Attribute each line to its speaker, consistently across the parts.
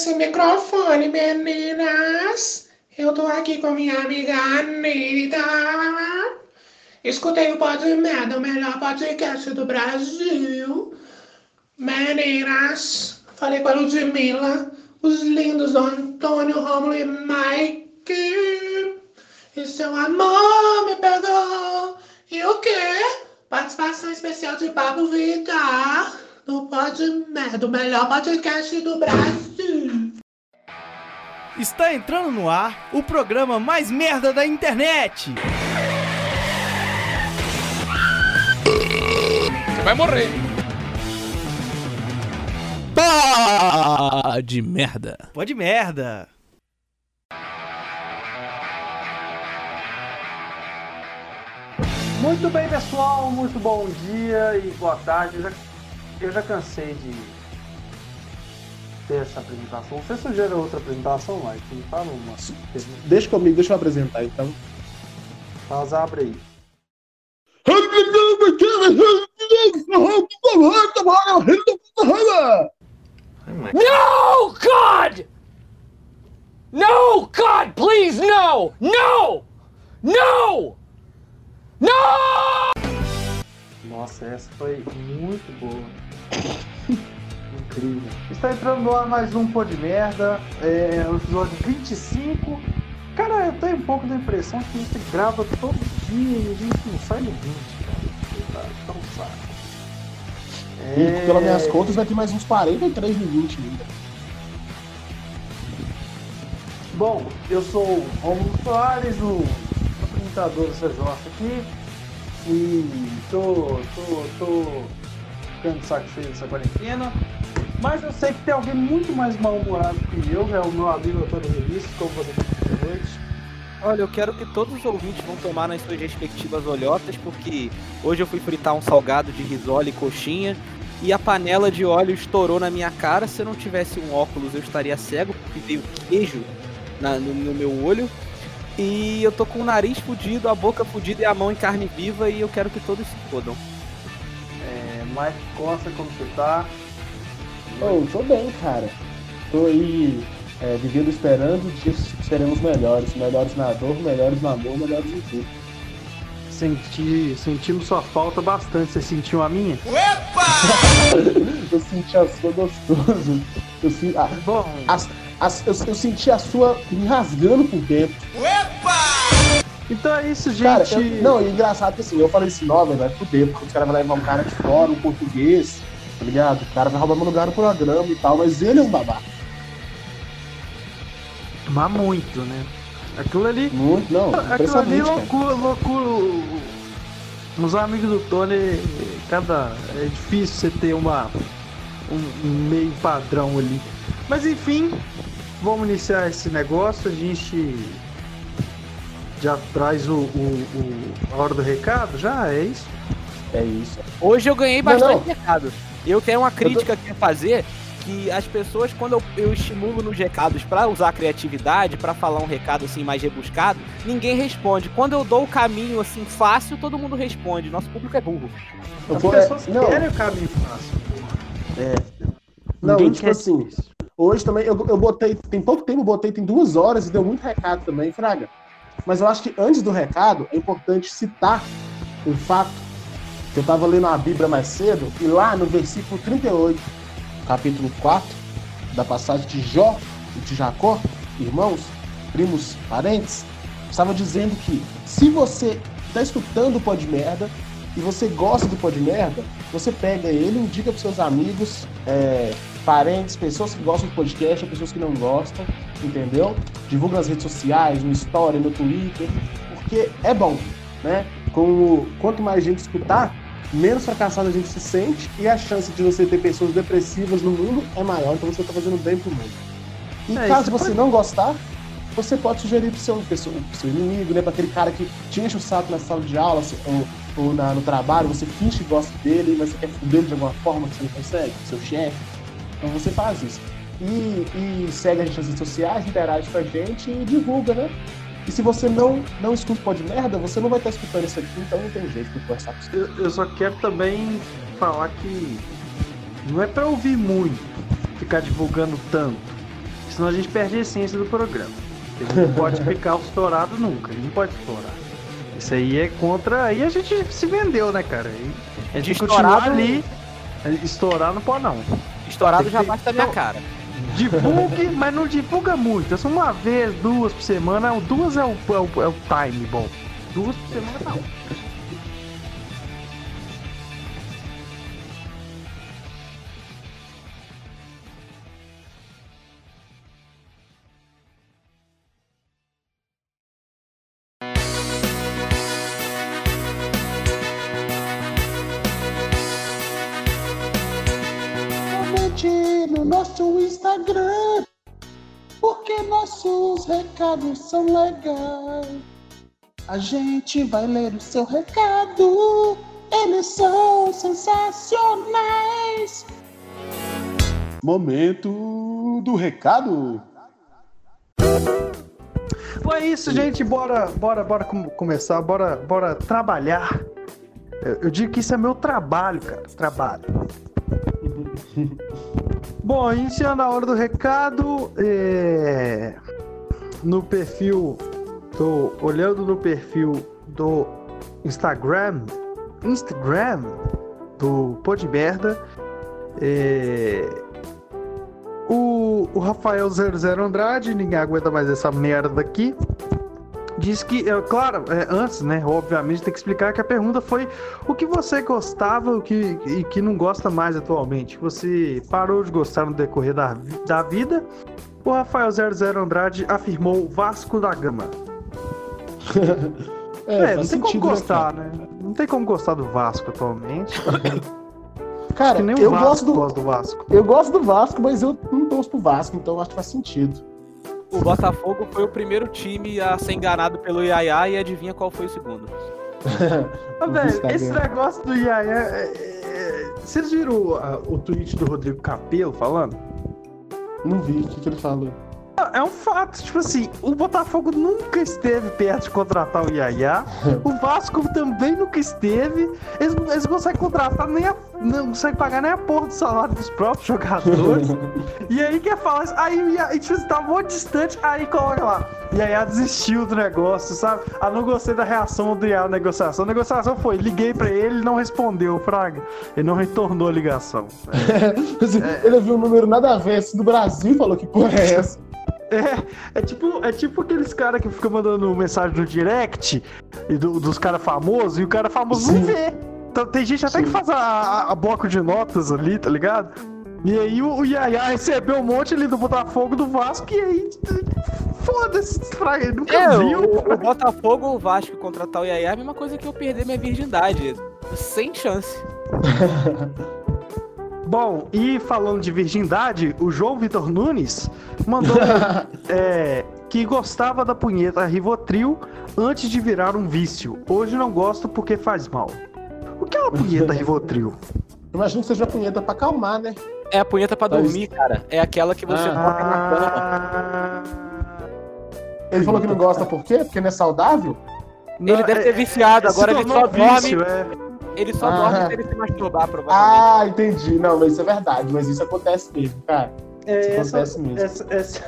Speaker 1: Esse microfone, meninas. Eu tô aqui com minha amiga Anitta. Escutei o Pod Merda, o melhor podcast do Brasil. Meninas, falei com a Ludmilla, os lindos Antônio, Romulo e Mike. E seu amor me pegou. E o quê? Participação especial de Pablo Vittar no Pod Merda, o melhor podcast do Brasil.
Speaker 2: Está entrando no ar o programa mais merda da internet.
Speaker 3: Você vai morrer.
Speaker 2: Pá de merda. Pode merda.
Speaker 4: Muito bem, pessoal, muito bom dia e boa tarde. Eu já, eu já cansei de ter essa apresentação. Você sugere outra apresentação, Mike? Me fala uma.
Speaker 5: Deixa comigo, deixa eu apresentar então.
Speaker 4: Faz, abre aí.
Speaker 3: No, God! No, God, please, no! No! No! No!
Speaker 4: Nossa, essa foi muito boa. Incrível. Está entrando no ar mais um Pô de Merda, é o episódio 25. Cara, eu tenho um pouco da impressão que a gente grava todo dia e a gente não sai no 20, cara. Tá, tá um saco.
Speaker 5: E
Speaker 4: É,
Speaker 5: pelas minhas contas vai ter mais uns 43 no 20 ainda.
Speaker 4: Bom, eu sou o Romulo Soares, o apresentador dessa jossa aqui. E tô, tô, tô ficando de saco cheio dessa quarentena. Mas eu sei que tem alguém muito mais mal-humorado que eu, é o meu amigo Antônio Vinícius, como você disse noite.
Speaker 2: Olha, eu quero que todos os ouvintes vão tomar nas suas respectivas olhotas, porque hoje eu fui fritar um salgado de risole e coxinha e a panela de óleo estourou na minha cara. Se eu não tivesse um óculos, eu estaria cego, porque veio queijo na- no, no meu olho. E eu tô com o nariz fudido, a boca fudida e a mão em carne viva e eu quero que todos se fodam.
Speaker 4: É, Mike Costa, como você tá?
Speaker 5: Oh, tô bem, cara. Tô aí é, vivendo esperando dias que seremos melhores. Melhores na dor, melhores no amor, melhores em tudo.
Speaker 4: Senti, sentimos sua falta bastante. Você sentiu a minha?
Speaker 5: Eu senti a sua gostoso. Eu, se- ah,
Speaker 4: Bom,
Speaker 5: as- as- eu, eu senti a sua me rasgando por dentro.
Speaker 4: então é isso, gente.
Speaker 5: Cara, eu- não, e engraçado que assim, eu falei esse nome, vai fuder, porque os caras vão levar um cara de fora, um português, tá ligado? O cara vai roubar meu lugar no programa e tal, mas ele é um babaca.
Speaker 4: Mas muito, né? Aquilo ali.
Speaker 5: Muito, não,
Speaker 4: Aquilo ali,
Speaker 5: cara.
Speaker 4: loucura, loucura. Os amigos do Tony, cada. É difícil você ter uma. Um, um meio padrão ali. Mas enfim, vamos iniciar esse negócio. A gente já traz o, o, o- a hora do recado? Já é isso?
Speaker 5: É isso.
Speaker 2: Hoje eu ganhei
Speaker 5: Não,
Speaker 2: bastante
Speaker 5: não.
Speaker 2: recado. Eu tenho uma crítica aqui a fazer que as pessoas, quando eu, eu estimulo nos recados pra usar a criatividade, pra falar um recado assim mais rebuscado, ninguém responde. Quando eu dou o caminho assim fácil, todo mundo responde. Nosso público é burro.
Speaker 5: Eu
Speaker 4: As
Speaker 5: vou-
Speaker 4: pessoas
Speaker 5: é, não,
Speaker 4: querem o caminho fácil.
Speaker 5: é. Não,
Speaker 4: Ninguém
Speaker 5: tipo
Speaker 4: quer
Speaker 5: assim,
Speaker 4: isso.
Speaker 5: hoje também eu, eu botei, tem pouco tempo, botei, tem duas horas e deu muito recado também, Fraga. Mas eu acho que antes do recado, é importante citar um fato que eu tava lendo a Bíblia mais cedo, e lá no versículo 38, capítulo 4, da passagem de Jó e de Jacó, irmãos, primos, parentes, estava dizendo que se você está escutando o pó de merda e você gosta do pó de merda, você pega ele, indica para seus amigos, é, parentes, pessoas que gostam do podcast, pessoas que não gostam, entendeu? Divulga nas redes sociais, no Story, no Twitter, porque é bom, né? Com, quanto mais gente escutar, menos fracassado a gente se sente e a chance de você ter pessoas depressivas no mundo é maior, então você está fazendo bem pro mundo. E
Speaker 4: É,
Speaker 5: caso você
Speaker 4: pode-
Speaker 5: não gostar, você pode sugerir pro seu, pro seu inimigo, né? Pra aquele cara que te enche o saco na sala de aula se- ou, ou na- no trabalho, você finge que gosta dele, mas você quer fuder ele de alguma forma que você não consegue, seu chefe. Então você faz isso. E, e segue a gente nas redes sociais, interage com a gente e divulga, né? E se você não, não escuta o pó de merda, você não vai estar escutando isso aqui, então não tem jeito de conversar com você.
Speaker 4: Eu, eu só quero também falar que não é pra ouvir muito, ficar divulgando tanto. Senão a gente perde a essência do programa. Ele não pode ficar estourado nunca, ele não pode estourar. Isso aí é contra. Aí a gente se vendeu, né, cara? Aí a gente continua
Speaker 2: Estourado-
Speaker 4: ali. Estourar não pode, não.
Speaker 2: Estourado já
Speaker 4: que-
Speaker 2: bate da minha cara.
Speaker 4: Divulgue, mas não divulga muito. É só uma vez, duas por semana. Duas é o, é o, é o time bom. Duas por semana.
Speaker 5: Comente recados são legais. A gente vai ler o seu recado, eles são sensacionais. Momento do recado.
Speaker 4: Bom, é isso, gente. Bora, bora, bora com- começar. Bora, bora trabalhar. Eu, eu digo que isso é meu trabalho, cara. Trabalho. Bom, iniciando a hora do recado, é, no perfil, tô olhando no perfil do Instagram, Instagram do Pô de Merda, é, o, o Rafael 00 Andrade, ninguém aguenta mais essa merda aqui. Diz que, é, claro, é, antes, né? Obviamente tem que explicar que a pergunta foi o que você gostava o que, e que não gosta mais atualmente. Você parou de gostar no decorrer da, da vida. O Rafael 00 Andrade afirmou Vasco da Gama. É, não
Speaker 5: faz
Speaker 4: tem como
Speaker 5: né,
Speaker 4: gostar,
Speaker 5: cara?
Speaker 4: né? Não tem como gostar do Vasco atualmente.
Speaker 5: Cara,
Speaker 4: que nem o
Speaker 5: eu
Speaker 4: Vasco
Speaker 5: gosto do,
Speaker 4: gosta do Vasco.
Speaker 5: eu gosto do Vasco, mas eu não torço pro Vasco, então acho que faz sentido.
Speaker 2: O Botafogo foi o primeiro time a ser enganado pelo Yaya e adivinha qual foi o segundo.
Speaker 4: Ah, velho, esse negócio do Yaya. é- é- Vocês viram ah, o tweet do Rodrigo Capello falando?
Speaker 5: Não vi o que, ele falou.
Speaker 4: É um fato, tipo assim, o Botafogo nunca esteve perto de contratar o Yaya, o Vasco também nunca esteve, eles, eles não conseguem contratar nem a, não conseguem pagar nem a porra do salário dos próprios jogadores, e aí quer falar isso, aí o Yaya, tipo, assim, tá muito distante, aí coloca lá, Yaya desistiu do negócio, sabe? Ah, não gostei da reação do Yaya na negociação, a negociação foi, liguei pra ele, ele não respondeu, Fraga, ele não retornou a ligação.
Speaker 5: Assim, Ele viu um número nada a ver do Brasil e falou que porra é essa?
Speaker 4: É, é tipo, é tipo aqueles caras que ficam mandando mensagem no direct e do- dos caras famosos e o cara famoso
Speaker 5: Sim.
Speaker 4: não vê. Então tem gente até que faz a, a- a bloco de notas ali, tá ligado? E aí o, o Yaya recebeu um monte ali do Botafogo, do Vasco, e aí. Foda-se, nunca
Speaker 2: É,
Speaker 4: viu.
Speaker 2: o, o Botafogo ou o Vasco contratar o Yaya é a mesma coisa que eu perder minha virgindade. Sem chance.
Speaker 4: Bom, e falando de virgindade, o João Vitor Nunes mandou é, que gostava da punheta Rivotril antes de virar um vício. Hoje não gosto porque faz mal. O que é uma punheta Rivotril?
Speaker 5: Imagino que seja uma punheta pra acalmar, né?
Speaker 2: É a punheta pra
Speaker 5: Mas-
Speaker 2: dormir, cara. É aquela que você
Speaker 5: Ah.
Speaker 2: coloca na cama.
Speaker 4: Ah,
Speaker 5: Ele falou que não gosta por quê? Porque não é saudável?
Speaker 2: Ele deve ter viciado,
Speaker 4: é,
Speaker 2: agora ele só dorme.
Speaker 4: vício, é.
Speaker 2: Ele só
Speaker 5: Ah.
Speaker 2: dorme se ele se masturbar, provavelmente.
Speaker 5: Ah, entendi. Não, mas isso é verdade. Mas isso acontece mesmo, cara.
Speaker 4: É,
Speaker 5: Isso
Speaker 4: essa,
Speaker 5: acontece mesmo.
Speaker 4: essa, essa...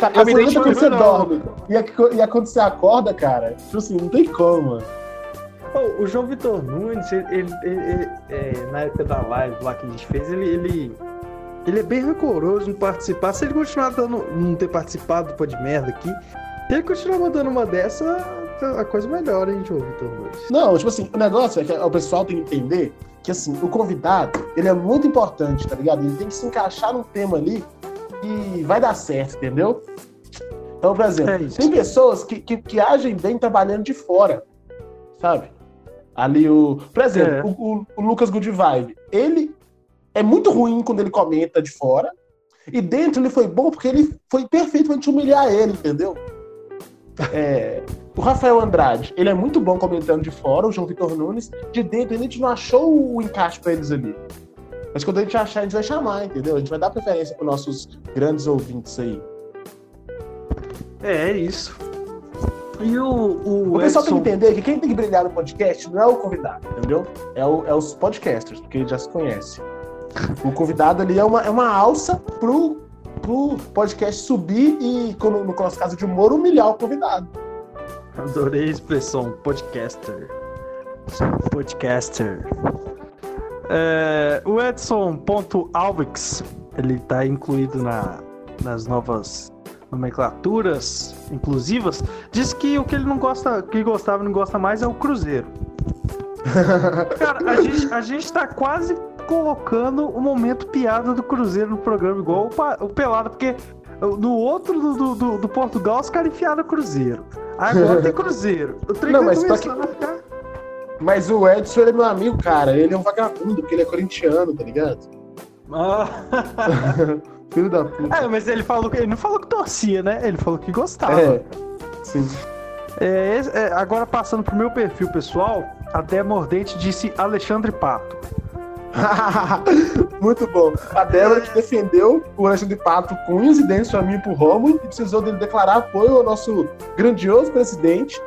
Speaker 5: Cara,
Speaker 2: Eu me identifico
Speaker 5: quando você
Speaker 4: não.
Speaker 5: dorme e, e quando você acorda, cara, tipo assim, não tem como.
Speaker 4: Pô, o João Vitor Nunes, ele, ele- ele- ele, é, na época da live lá que a gente fez, ele, ele, ele é bem rancoroso em participar. Se ele continuar dando, não ter participado do pô de merda aqui, se ele continuar mandando uma dessa, a coisa melhora, hein, João Vitor Nunes.
Speaker 5: Não, tipo assim, o negócio é que o pessoal tem que entender que, assim, o convidado, ele é muito importante, tá ligado? Ele tem que se encaixar num tema ali e vai dar certo, entendeu? Então, por exemplo,
Speaker 4: É isso.
Speaker 5: tem pessoas que, que, que agem bem trabalhando de fora, sabe? Ali o... Por exemplo,
Speaker 4: É.
Speaker 5: o, o- o Lucas Good Vibe, ele é muito ruim quando ele comenta de fora e dentro ele foi bom porque ele foi perfeitamente humilhar ele, entendeu? É, o Rafael Andrade, ele é muito bom comentando de fora, o João Vitor Nunes, de dentro, a gente não achou o encaixe pra eles ali. Mas quando a gente achar, a gente vai chamar, entendeu? A gente vai dar preferência para nossos grandes ouvintes aí.
Speaker 4: É, é isso. E o, o,
Speaker 5: O pessoal tem
Speaker 4: Edson-
Speaker 5: que entender que quem tem que brilhar no podcast não é o convidado, entendeu? É, o- é os podcasters, porque ele já se conhece. O convidado ali é uma, é uma alça pro pro podcast subir e, como no nosso caso de humor, humilhar o convidado.
Speaker 4: Adorei a expressão podcaster. Podcaster. É, o Edson.alvix, ele tá incluído na, nas novas nomenclaturas inclusivas, diz que o que ele não gosta, que gostava e não gosta mais é o Cruzeiro. Cara, a gente, a gente tá quase colocando o momento piada do Cruzeiro no programa, igual o, o Pelado, porque no outro do, do, do Portugal os caras enfiaram Cruzeiro. Agora tem Cruzeiro. O trem
Speaker 5: Não, mas
Speaker 4: a ficar-
Speaker 5: Mas o Edson, ele é meu amigo, cara. Ele é um vagabundo, porque ele é corintiano, tá ligado?
Speaker 4: Ah.
Speaker 5: Filho da puta.
Speaker 4: É, mas ele falou que ele não falou que torcia, né? Ele falou que gostava.
Speaker 5: É. Sim.
Speaker 4: É, é, agora passando pro meu perfil pessoal, até Mordente disse Alexandre Pato.
Speaker 5: Muito bom. A Débora que defendeu o Alexandre Pato com unhas e dentes pra mim e pro Romulo e precisou dele declarar apoio ao nosso grandioso presidente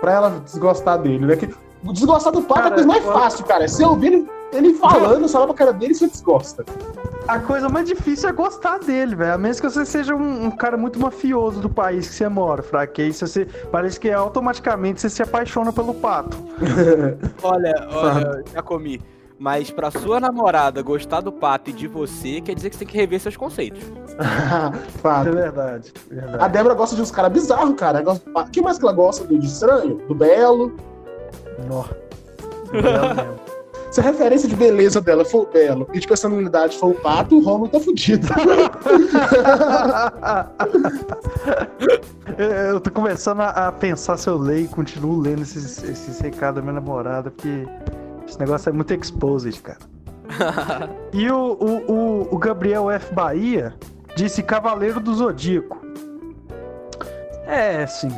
Speaker 5: pra ela desgostar dele, né? Que desgostar do Pato é a
Speaker 4: Cara,
Speaker 5: coisa mais
Speaker 4: eu-
Speaker 5: fácil, cara. É você ouvir ele, ele falando, só olha pra cara dele e você desgosta.
Speaker 4: A coisa mais difícil é gostar dele, velho. A menos que você seja um, um cara muito mafioso do país que você mora, fraco. Que aí você, parece que automaticamente você se apaixona pelo pato.
Speaker 2: Olha, olha, já comi. Mas pra sua namorada gostar do pato e de você, quer dizer que você tem que rever seus conceitos.
Speaker 4: É
Speaker 5: Fato.
Speaker 4: verdade,
Speaker 5: A
Speaker 4: verdade.
Speaker 5: Débora gosta de uns caras bizarros, cara. Ela gosta. O que mais que ela gosta do estranho? Do Belo.
Speaker 4: Nó.
Speaker 5: Se a referência de beleza dela for o Belo e de personalidade for o Pato, o Romulo tá fudido.
Speaker 4: Eu tô começando a, a pensar se eu leio e continuo lendo esses, esses recados da minha namorada, porque esse negócio é muito exposed, cara. E o, o, o, o Gabriel F. Bahia disse Cavaleiro do Zodíaco. É, assim,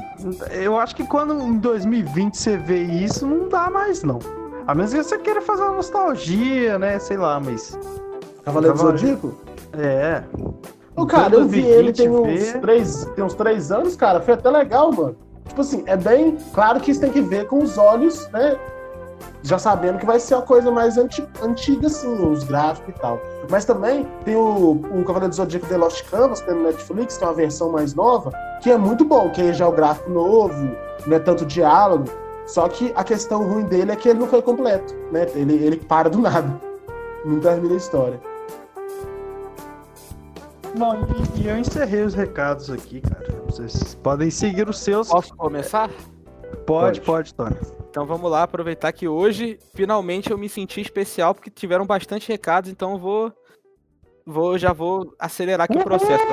Speaker 4: eu acho que quando em 2020 você vê isso, não dá mais, não. A menos que você queira fazer uma nostalgia, né? Sei lá, mas.
Speaker 5: Cavaleiro do. Zodíaco?
Speaker 4: É.
Speaker 5: Ô, cara, eu vi ele
Speaker 4: 2020
Speaker 5: tem uns, três, tem uns três anos, cara. Foi até legal, mano. Tipo assim, é bem. Claro que isso tem que ver com os olhos, né? Já sabendo que vai ser uma coisa mais anti- antiga, assim, os gráficos e tal. Mas também tem o, o Cavaleiro do Zodíaco The Lost Canvas, que tem no Netflix, que é uma versão mais nova, que é muito bom, que aí já é o gráfico novo, não é tanto diálogo. Só que a questão ruim dele é que ele não foi completo, né? Ele, ele para do nada. Não termina a história.
Speaker 4: Bom, e, e eu encerrei os recados aqui, cara. Vocês podem seguir os seus.
Speaker 2: Posso começar?
Speaker 4: Pode, pode, Tony.
Speaker 2: Então vamos lá, aproveitar que hoje, finalmente, eu me senti especial, porque tiveram bastante recados, então eu vou. Vou, já vou acelerar aqui o processo.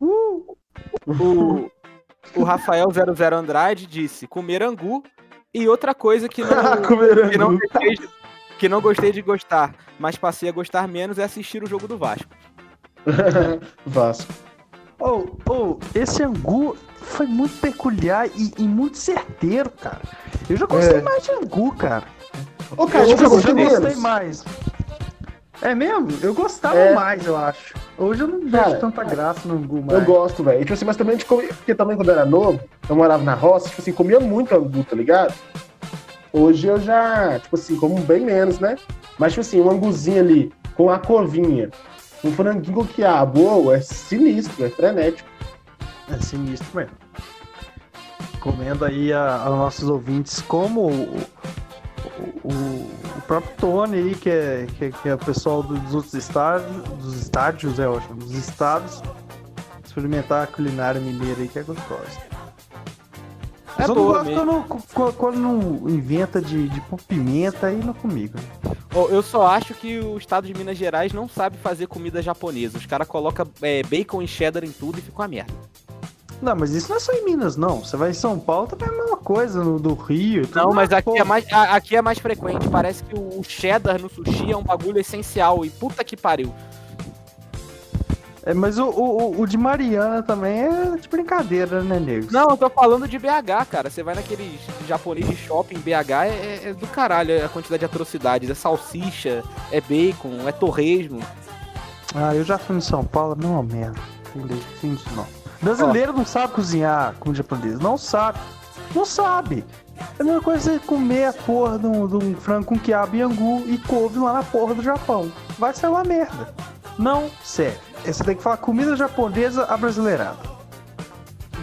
Speaker 4: Uh!
Speaker 2: O, o Rafael 00 Andrade disse comer angu e outra coisa que não, que não, gostei de, que não gostei de gostar, mas passei a gostar menos é assistir o jogo do Vasco.
Speaker 5: Vasco.
Speaker 4: Oh, oh, esse angu foi muito peculiar e, e muito certeiro, cara. Eu já gostei
Speaker 5: É.
Speaker 4: mais de angu, cara.
Speaker 5: Ô, cara,
Speaker 4: eu
Speaker 5: hoje
Speaker 4: já,
Speaker 5: eu gostei menos.
Speaker 4: mais. É mesmo? Eu gostava
Speaker 5: É.
Speaker 4: mais, eu acho. Hoje eu não vejo
Speaker 5: Cara,
Speaker 4: tanta graça no angu
Speaker 5: Eu
Speaker 4: mais.
Speaker 5: gosto, velho. Tipo assim, mas também a gente comia, porque também quando eu era novo, eu morava na roça, tipo assim, comia muito angu, tá ligado? Hoje eu já, tipo assim, como bem menos, né? Mas, tipo assim, um anguzinho ali, com a covinha, um franguinho com quiabo, ô, é sinistro, é frenético.
Speaker 4: É sinistro mesmo. Comendo aí a- aos nossos ouvintes como o, o, o- próprio Tony aí, que é, que, é- que é o pessoal dos outros estádios, dos estádios, é ótimo, dos estados, experimentar a culinária mineira aí que é gostosa.
Speaker 2: É
Speaker 4: Só não
Speaker 2: boa
Speaker 4: gosto
Speaker 2: mesmo.
Speaker 4: quando, quando, não inventa de, de pôr pimenta aí não comigo.
Speaker 2: Ô, Eu só acho que o estado de Minas Gerais não sabe fazer comida japonesa. Os caras colocam é, bacon e cheddar em tudo e fica uma merda.
Speaker 4: Não, mas isso não é só em Minas, não. Você vai em São Paulo, também é a mesma coisa, no, do Rio.
Speaker 2: Não, mas aqui é, mais, a- aqui é mais frequente. Parece que o cheddar no sushi é um bagulho essencial. E puta que pariu.
Speaker 4: É, mas o, o, o de Mariana também é de brincadeira, né, nego?
Speaker 2: Não, eu tô falando de BH, cara. Você vai naqueles japonês de shopping BH, é, é- é do caralho a quantidade de atrocidades. É salsicha, é bacon, é torresmo.
Speaker 4: Ah, eu já fui em São Paulo, não é merda. Sim, isso não. Brasileiro não sabe cozinhar como japonês. Não sabe. Não sabe. É a mesma coisa você comer a porra de um, de um frango com quiabo e angu e couve lá na porra do Japão. Vai ser uma merda. Não serve. Você tem que falar comida japonesa abrasileirada.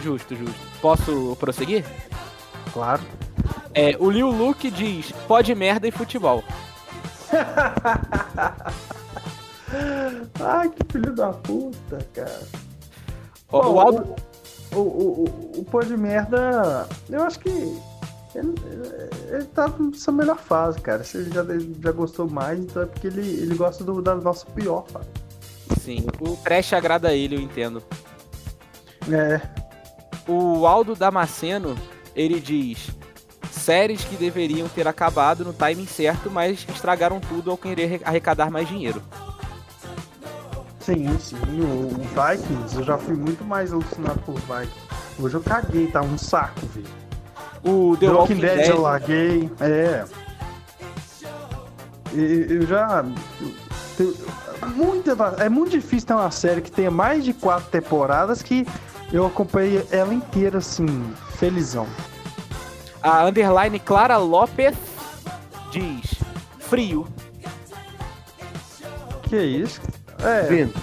Speaker 2: Justo, justo. Posso prosseguir?
Speaker 4: Claro.
Speaker 2: É, o Liu Luke diz: pode merda e futebol.
Speaker 4: Ai, que filho da puta, cara.
Speaker 2: Ó,
Speaker 4: Bom,
Speaker 2: o Aldo.
Speaker 4: o, o, o, o pô de merda, eu acho que ele, ele tá na sua melhor fase, cara. Se ele já, já gostou mais, então é porque ele, ele gosta do, da nossa pior fase.
Speaker 2: Sim, o trash agrada a ele, eu entendo.
Speaker 4: É,
Speaker 2: O Aldo Damasceno, ele diz: séries que deveriam ter acabado no timing certo, mas estragaram tudo ao querer arrecadar mais dinheiro.
Speaker 4: Sim, sim. O, o Vikings, eu já fui muito mais alucinado por Vikings. Hoje eu caguei, tá um saco, velho.
Speaker 2: O The
Speaker 4: The
Speaker 2: Walking,
Speaker 4: Walking Dead,
Speaker 2: Dead,
Speaker 4: eu larguei, é. Eu já. muita, é muito difícil ter uma série que tenha mais de quatro temporadas que eu acompanhei ela inteira, assim, felizão.
Speaker 2: a underline Clara Lopes diz: frio.
Speaker 4: Que isso? É,
Speaker 5: Vendo.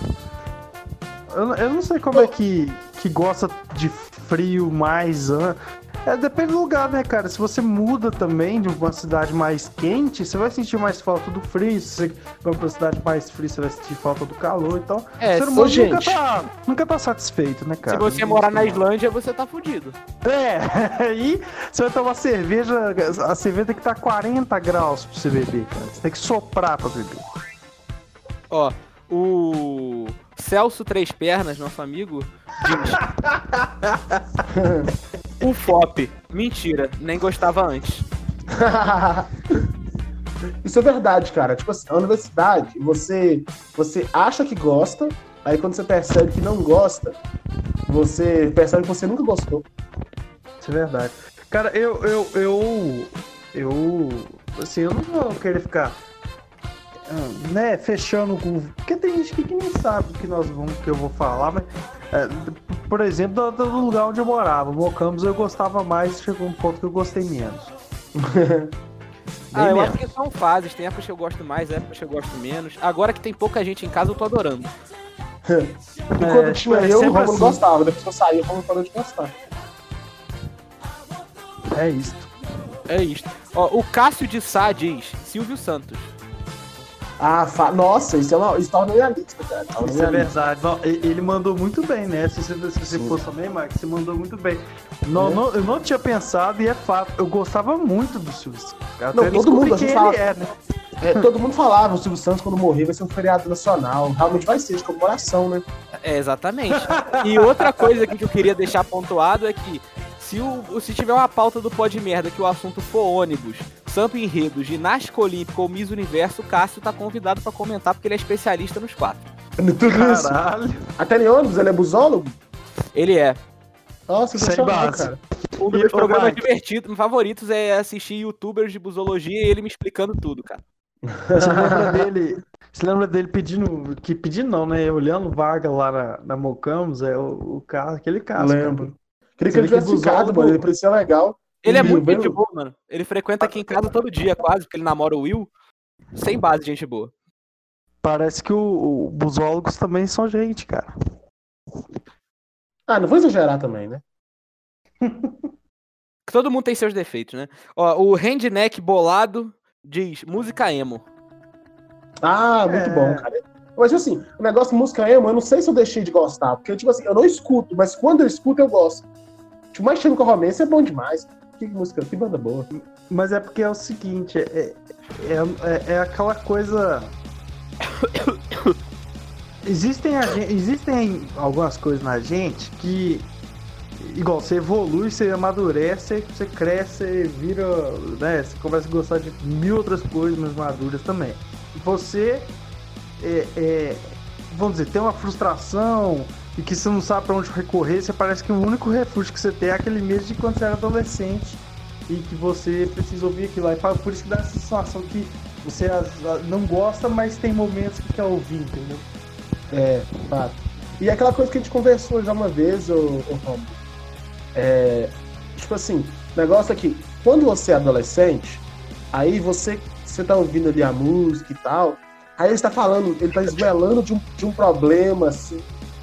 Speaker 4: eu, eu não sei como é que, que gosta de frio mais. É, depende do lugar, né, cara? Se você muda também de uma cidade mais quente, você vai sentir mais falta do frio. Se você vai pra uma cidade mais fria, você vai sentir falta do calor. Então,
Speaker 2: É,
Speaker 4: o ser
Speaker 2: se-
Speaker 4: humano
Speaker 5: gente.
Speaker 4: nunca, tá, nunca tá satisfeito, né, cara?
Speaker 2: Se você morar na Islândia, você tá fudido.
Speaker 4: É, aí você vai tomar cerveja, a cerveja tem que estar 40 graus pra você beber, cara. Você tem que soprar pra beber.
Speaker 2: Ó, o Celso Três Pernas, nosso amigo, diz: o FOP. Mentira, nem gostava antes.
Speaker 5: Isso é verdade, cara. Tipo assim, a universidade, você, você acha que gosta, aí quando você percebe que não gosta, você percebe que você nunca gostou.
Speaker 4: Isso é verdade. Cara, eu, eu, eu, eu, assim, eu não vou querer ficar, né, fechando com, porque tem gente que nem sabe o que nós vamos, que eu vou falar, mas, é, por exemplo, do, do lugar onde eu morava, Mocamos eu gostava mais, chegou um ponto que eu gostei menos.
Speaker 2: Ah, eu
Speaker 4: menos.
Speaker 2: acho que são fases. Tem épocas que eu gosto mais, épocas que eu gosto menos. Agora que tem pouca gente em casa, eu tô adorando.
Speaker 5: E
Speaker 4: É,
Speaker 5: quando tinha
Speaker 4: é
Speaker 5: eu, o Romulo
Speaker 4: assim.
Speaker 5: gostava. Depois que eu saí, o Romulo parou de gostar.
Speaker 4: É isso.
Speaker 2: É isto. Ó, o Cássio de Sá diz: Silvio Santos.
Speaker 5: Ah, fa... nossa, isso, é uma... na minha lista, cara. Na
Speaker 4: Isso é verdade. Não, ele mandou muito bem, né? Se você, se você fosse também, Marcos, você mandou muito bem. Não,
Speaker 5: É.
Speaker 4: não- eu não tinha pensado e é fato. Eu gostava muito do Silvio Santos.
Speaker 5: Não, todo mundo,
Speaker 4: descobri
Speaker 5: a gente
Speaker 4: quem
Speaker 5: fala-
Speaker 4: é, né?
Speaker 5: É, todo mundo falava, o Silvio Santos, quando morrer, vai ser um feriado nacional. Realmente vai ser, de comemoração, né?
Speaker 2: É, exatamente. E outra coisa aqui que eu queria deixar pontuado é que se, o, se tiver uma pauta do pó de merda que o assunto for ônibus, sampo enredo, ginástica olímpica ou Miss Universo, o Cássio tá convidado pra comentar porque ele é especialista nos quatro.
Speaker 5: Tudo isso.
Speaker 4: Caralho.
Speaker 5: Até em ônibus, ele é busólogo?
Speaker 2: Ele é.
Speaker 5: Nossa,
Speaker 4: Sem
Speaker 5: ver,
Speaker 4: base.
Speaker 5: cara.
Speaker 2: Um dos meus programas divertidos, favoritos é assistir youtubers de busologia e ele me explicando tudo, cara.
Speaker 4: Você lembra dele? Você lembra dele pedindo. Que pedindo não, né? Olhando vaga lá na, na Mocamos, é o, o caso, aquele caso. cara.
Speaker 5: Queria que ele tivesse ficado, mano. Ele parecia legal.
Speaker 2: Ele é muito
Speaker 5: bem-
Speaker 2: gente boa, mano. Ele frequenta aqui em casa todo dia, quase, porque ele namora o Will. Sem base, gente boa.
Speaker 4: Parece que o, o busólogos também são gente, cara.
Speaker 5: Ah, não vou exagerar também, né?
Speaker 2: Todo mundo tem seus defeitos, né? Ó, o Handneck bolado diz música emo.
Speaker 5: Ah, muito
Speaker 4: É.
Speaker 5: bom, cara. Mas assim, o negócio de música emo, eu não sei se eu deixei de gostar. Porque, tipo assim, eu não escuto, mas quando eu escuto, eu gosto. Mais Chemical Romance é bom demais. Que música, que banda boa.
Speaker 4: Mas é porque é o seguinte, é, é, é, é aquela coisa. Existem, a gen- existem algumas coisas na gente que, igual, você evolui, você amadurece, você cresce, você vira, né? Você começa a gostar de mil outras coisas mais maduras também. Você, é, é, vamos dizer, tem uma frustração e que você não sabe pra onde recorrer, você parece que o único refúgio que você tem é aquele mesmo de quando você era adolescente e que você precisa ouvir aquilo lá. E por isso que dá essa sensação que você não gosta, mas tem momentos que quer ouvir, entendeu?
Speaker 5: É, fato. E aquela coisa que a gente conversou já uma vez, ô, Romulo. É, tipo assim, negócio é que quando você é adolescente, aí você, você tá ouvindo ali a música e tal, Aí ele está falando, ele tá esguelando de um, de um problema, assim,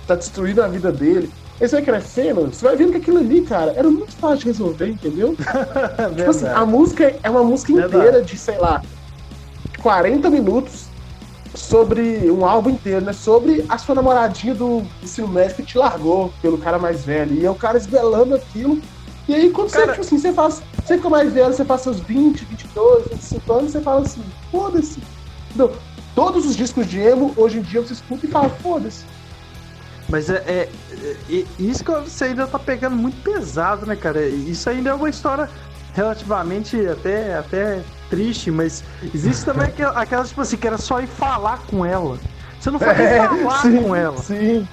Speaker 5: tá destruindo a vida dele. Aí você vai crescendo, você vai vendo que aquilo ali, cara, era muito fácil de resolver, entendeu? tipo assim, a música é uma música
Speaker 4: Verdade.
Speaker 5: inteira de, sei lá, 40 minutos sobre um álbum inteiro, né? Sobre a sua namoradinha do ensino médio que te largou pelo cara mais velho. E é o cara esbelando aquilo. E aí, quando você,
Speaker 4: Cara-
Speaker 5: tipo assim, você faz. Você fica mais velho, você passa seus 20, 22, 25 anos, você fala assim, foda-se. Todos os discos de emo, hoje em dia, você escuta e fala, foda-se.
Speaker 4: Mas é, é- é- Isso que você ainda tá pegando muito pesado, né, cara? Isso ainda é uma história relativamente até, até triste, mas existe também aquela, aquela, tipo assim, que era só ir falar com ela. Você não foi nem falar
Speaker 5: sim,
Speaker 4: com ela.
Speaker 5: Sim.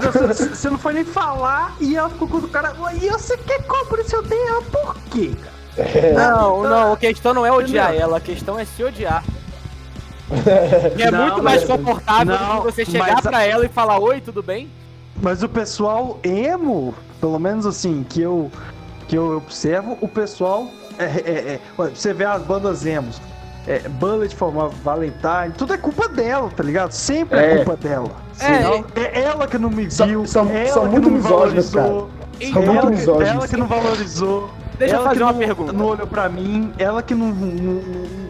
Speaker 4: Você, você não foi nem falar e ela ficou com o cara. E você quer cobrar se eu tenho ela por quê, cara?
Speaker 2: Não, não, a questão não é odiar
Speaker 4: Entendeu?
Speaker 2: ela, a questão é se odiar. E é
Speaker 4: Não,
Speaker 2: muito mais
Speaker 4: mas-
Speaker 2: confortável do
Speaker 4: não,
Speaker 2: que você chegar
Speaker 4: mas
Speaker 2: pra ela e falar, oi, tudo bem?
Speaker 4: Mas o pessoal emo, pelo menos assim, que eu, que eu observo, o pessoal. É, é- é- olha, você vê as bandas emos. É, Bullet for Valentine, tudo é culpa dela, tá ligado? Sempre é,
Speaker 5: É.
Speaker 4: culpa dela.
Speaker 2: É,
Speaker 4: Não, é ela que não me viu,
Speaker 5: são-
Speaker 4: é ela
Speaker 5: são
Speaker 4: que
Speaker 5: muito
Speaker 4: não me
Speaker 5: misóginos,
Speaker 4: valorizou.
Speaker 5: São
Speaker 4: ela,
Speaker 5: muito
Speaker 4: que-
Speaker 5: misóginos.
Speaker 4: ela que não valorizou.
Speaker 2: Deixa eu
Speaker 4: ela
Speaker 2: fazer
Speaker 4: que
Speaker 2: uma
Speaker 4: não,
Speaker 2: pergunta.
Speaker 4: Não olhou pra mim, ela que não. não- não-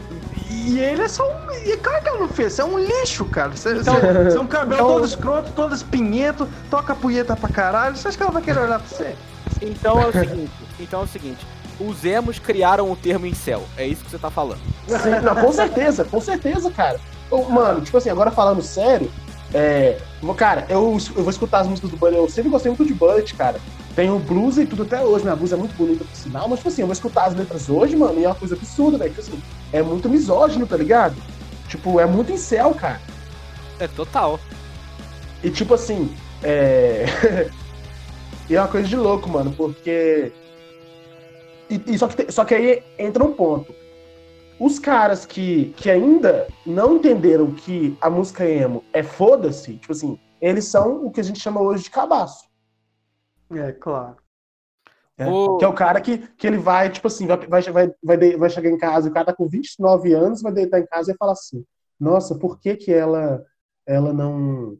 Speaker 4: e ele é só um. E claro que ela não fez, você é um lixo, cara. Você,
Speaker 2: Então-
Speaker 4: você- você é um cabelo
Speaker 2: então-
Speaker 4: todo escroto, todo espinhento, toca punheta pra caralho. Você acha que ela vai querer olhar pra você?
Speaker 2: Então é o seguinte, então é o seguinte, os emos criaram o termo incel, é isso que você tá falando.
Speaker 5: Sim, não, com certeza, com certeza, cara. Mano, tipo assim, agora falando sério, é, vou- cara, eu, eu vou escutar as músicas do Bullet, eu sempre gostei muito de Bullet, cara. Tem o blues e tudo até hoje, minha blues é muito bonita por sinal, mas tipo assim, eu vou escutar as letras hoje, mano, e é uma coisa absurda, velho. Tipo assim, é muito misógino, tá ligado? Tipo, é muito incel, cara.
Speaker 2: É total.
Speaker 5: E tipo assim, é. e é uma coisa de louco, mano, porque. E, e só, que te- só que aí entra um ponto. Os caras que, que ainda não entenderam que a música emo é foda-se, tipo assim, eles são o que a gente chama hoje de cabaço.
Speaker 4: É, claro.
Speaker 5: né?
Speaker 2: O-
Speaker 5: Que é o cara que, que ele vai, tipo assim, vai, vai, vai, vai, chegar em casa, o cara tá com 29 anos, vai deitar em casa e falar assim, nossa, por que que ela, ela não...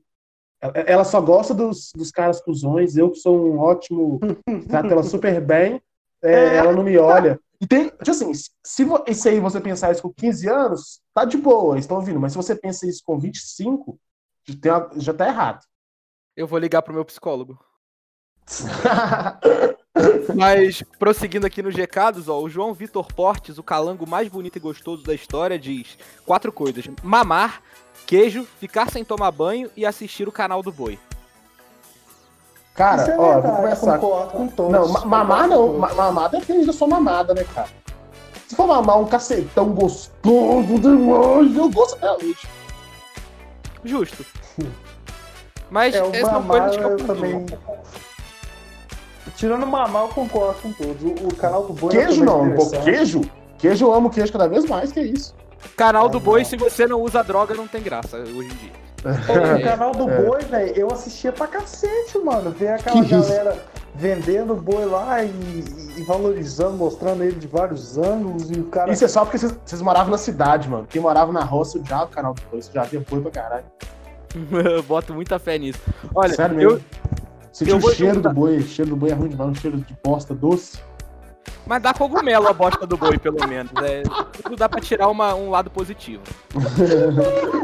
Speaker 5: Ela, só gosta dos, dos caras cuzões, eu que sou um ótimo, trato ela super bem, é,
Speaker 4: É.
Speaker 5: ela não me olha. E tem, tipo assim, se isso aí você pensar isso com 15 anos, tá de boa, estão ouvindo, mas se você pensa isso com 25, já, tem uma- já tá errado.
Speaker 2: Eu vou ligar pro meu psicólogo. Mas, prosseguindo aqui nos recados, ó, o João Vitor Portes, o calango mais bonito e gostoso da história, diz quatro coisas: mamar, queijo, ficar sem tomar banho e assistir o canal do boi.
Speaker 5: Cara,
Speaker 6: Isso é
Speaker 5: ó, vou
Speaker 6: verdade,
Speaker 5: começar.
Speaker 6: concordo com todos.
Speaker 5: Não, ma- mamar não.
Speaker 6: Concordo com
Speaker 5: Ma- Mamar depende da sua mamada, né, cara? Se for mamar um cacetão gostoso demais, eu gosto até hoje.
Speaker 2: Justo. Mas
Speaker 6: É,
Speaker 2: essas são
Speaker 6: mamar
Speaker 2: coisas que eu
Speaker 6: eu também. Tirando o mamar, eu concordo com todos. O, o canal do Boi é
Speaker 5: Queijo não, pô,
Speaker 6: interessante.
Speaker 5: queijo? Queijo eu amo queijo cada vez mais, que é isso.
Speaker 2: Canal do
Speaker 6: Ah,
Speaker 2: boi,
Speaker 6: não.
Speaker 2: se você não usa droga, não tem graça hoje em dia.
Speaker 6: Pô, o canal do
Speaker 5: É.
Speaker 6: boi, velho, eu assistia pra cacete, mano. Ver aquela
Speaker 5: Que isso?
Speaker 6: galera vendendo o boi lá e, e valorizando, mostrando ele de vários ângulos e o cara.
Speaker 5: Isso é só porque vocês- moravam na cidade, mano. Quem morava na roça odiava o canal do boi, já via boi pra caralho.
Speaker 2: Eu boto muita fé nisso. Olha,
Speaker 5: Sério
Speaker 2: eu,
Speaker 5: mesmo. Sentir
Speaker 2: eu
Speaker 5: o cheiro
Speaker 2: juntar-
Speaker 5: do boi, o cheiro do boi é ruim demais, um cheiro de bosta doce.
Speaker 2: mas dá cogumelo a bosta do boi, pelo menos. É, tudo dá pra tirar uma- um lado positivo.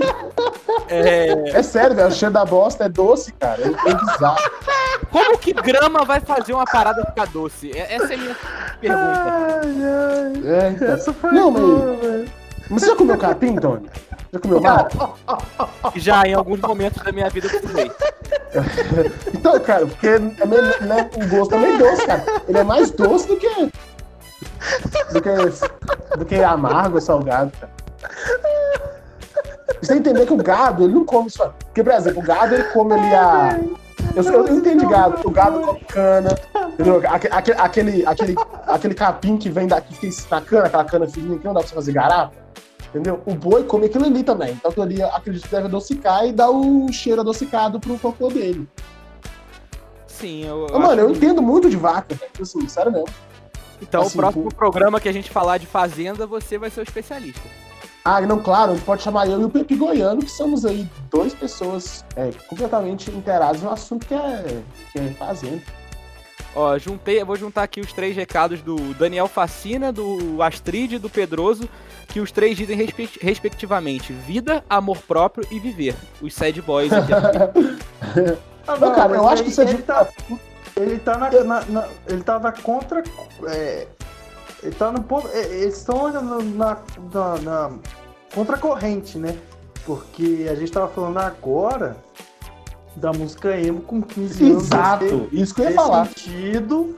Speaker 2: É,
Speaker 5: É sério, velho, o cheiro da bosta é doce, cara. É, é bizarro.
Speaker 2: como que grama vai fazer uma parada ficar doce? É- Essa é a minha pergunta.
Speaker 6: Ai, ai.
Speaker 5: É, então.
Speaker 6: Essa foi
Speaker 5: Não,
Speaker 6: boa, velho.
Speaker 5: Mas você já comeu capim, Tony? Já comeu mato?
Speaker 2: Já em alguns momentos da minha vida eu precisei.
Speaker 5: Então, cara, porque é meio, né, o gosto é meio doce, cara. Ele é mais doce do que. do que, do que amargo, salgado, cara. Você tem que entender que o gado, ele não come só. Porque, por exemplo, o gado, ele come ali a. Eu, eu, de gado. O gado come cana. Entendeu? Aque- aque- Aquele, aquele, aquele capim que vem daqui, fica na cana, aquela cana fininha que não dá pra você fazer garapa. Entendeu? O boi come aquilo ali também. Então aquilo ali acredito que deve adocicar e dar o cheiro adocicado pro cocô dele.
Speaker 2: Sim, eu.
Speaker 5: Ah, mano, eu
Speaker 2: que-
Speaker 5: entendo muito de vaca, velho. Tipo Assim, sério mesmo.
Speaker 2: Então,
Speaker 5: assim,
Speaker 2: o próximo
Speaker 5: por-
Speaker 2: programa que a gente falar de fazenda, você vai ser o especialista.
Speaker 5: Ah, não, claro, pode chamar eu e o Pepe Goiano, que somos aí duas pessoas é, completamente inteiradas no assunto que é, que é fazenda.
Speaker 2: Ó, juntei, vou juntar aqui os três recados do Daniel Facina, do Astrid e do Pedroso, que os três dizem respe- respectivamente vida, amor próprio e viver. Os sad boys aqui.
Speaker 4: Ah,
Speaker 5: Não, cara,
Speaker 4: mas
Speaker 5: eu acho que isso é
Speaker 4: ele tá, ele tá na, na- na- ele tava contra é, ele tá no ponto é, eles estão na, na, na, na contracorrente, né? Porque a gente tava falando agora da música emo com 15 anos
Speaker 5: Exato, isso que eu ia falar.
Speaker 4: sentido.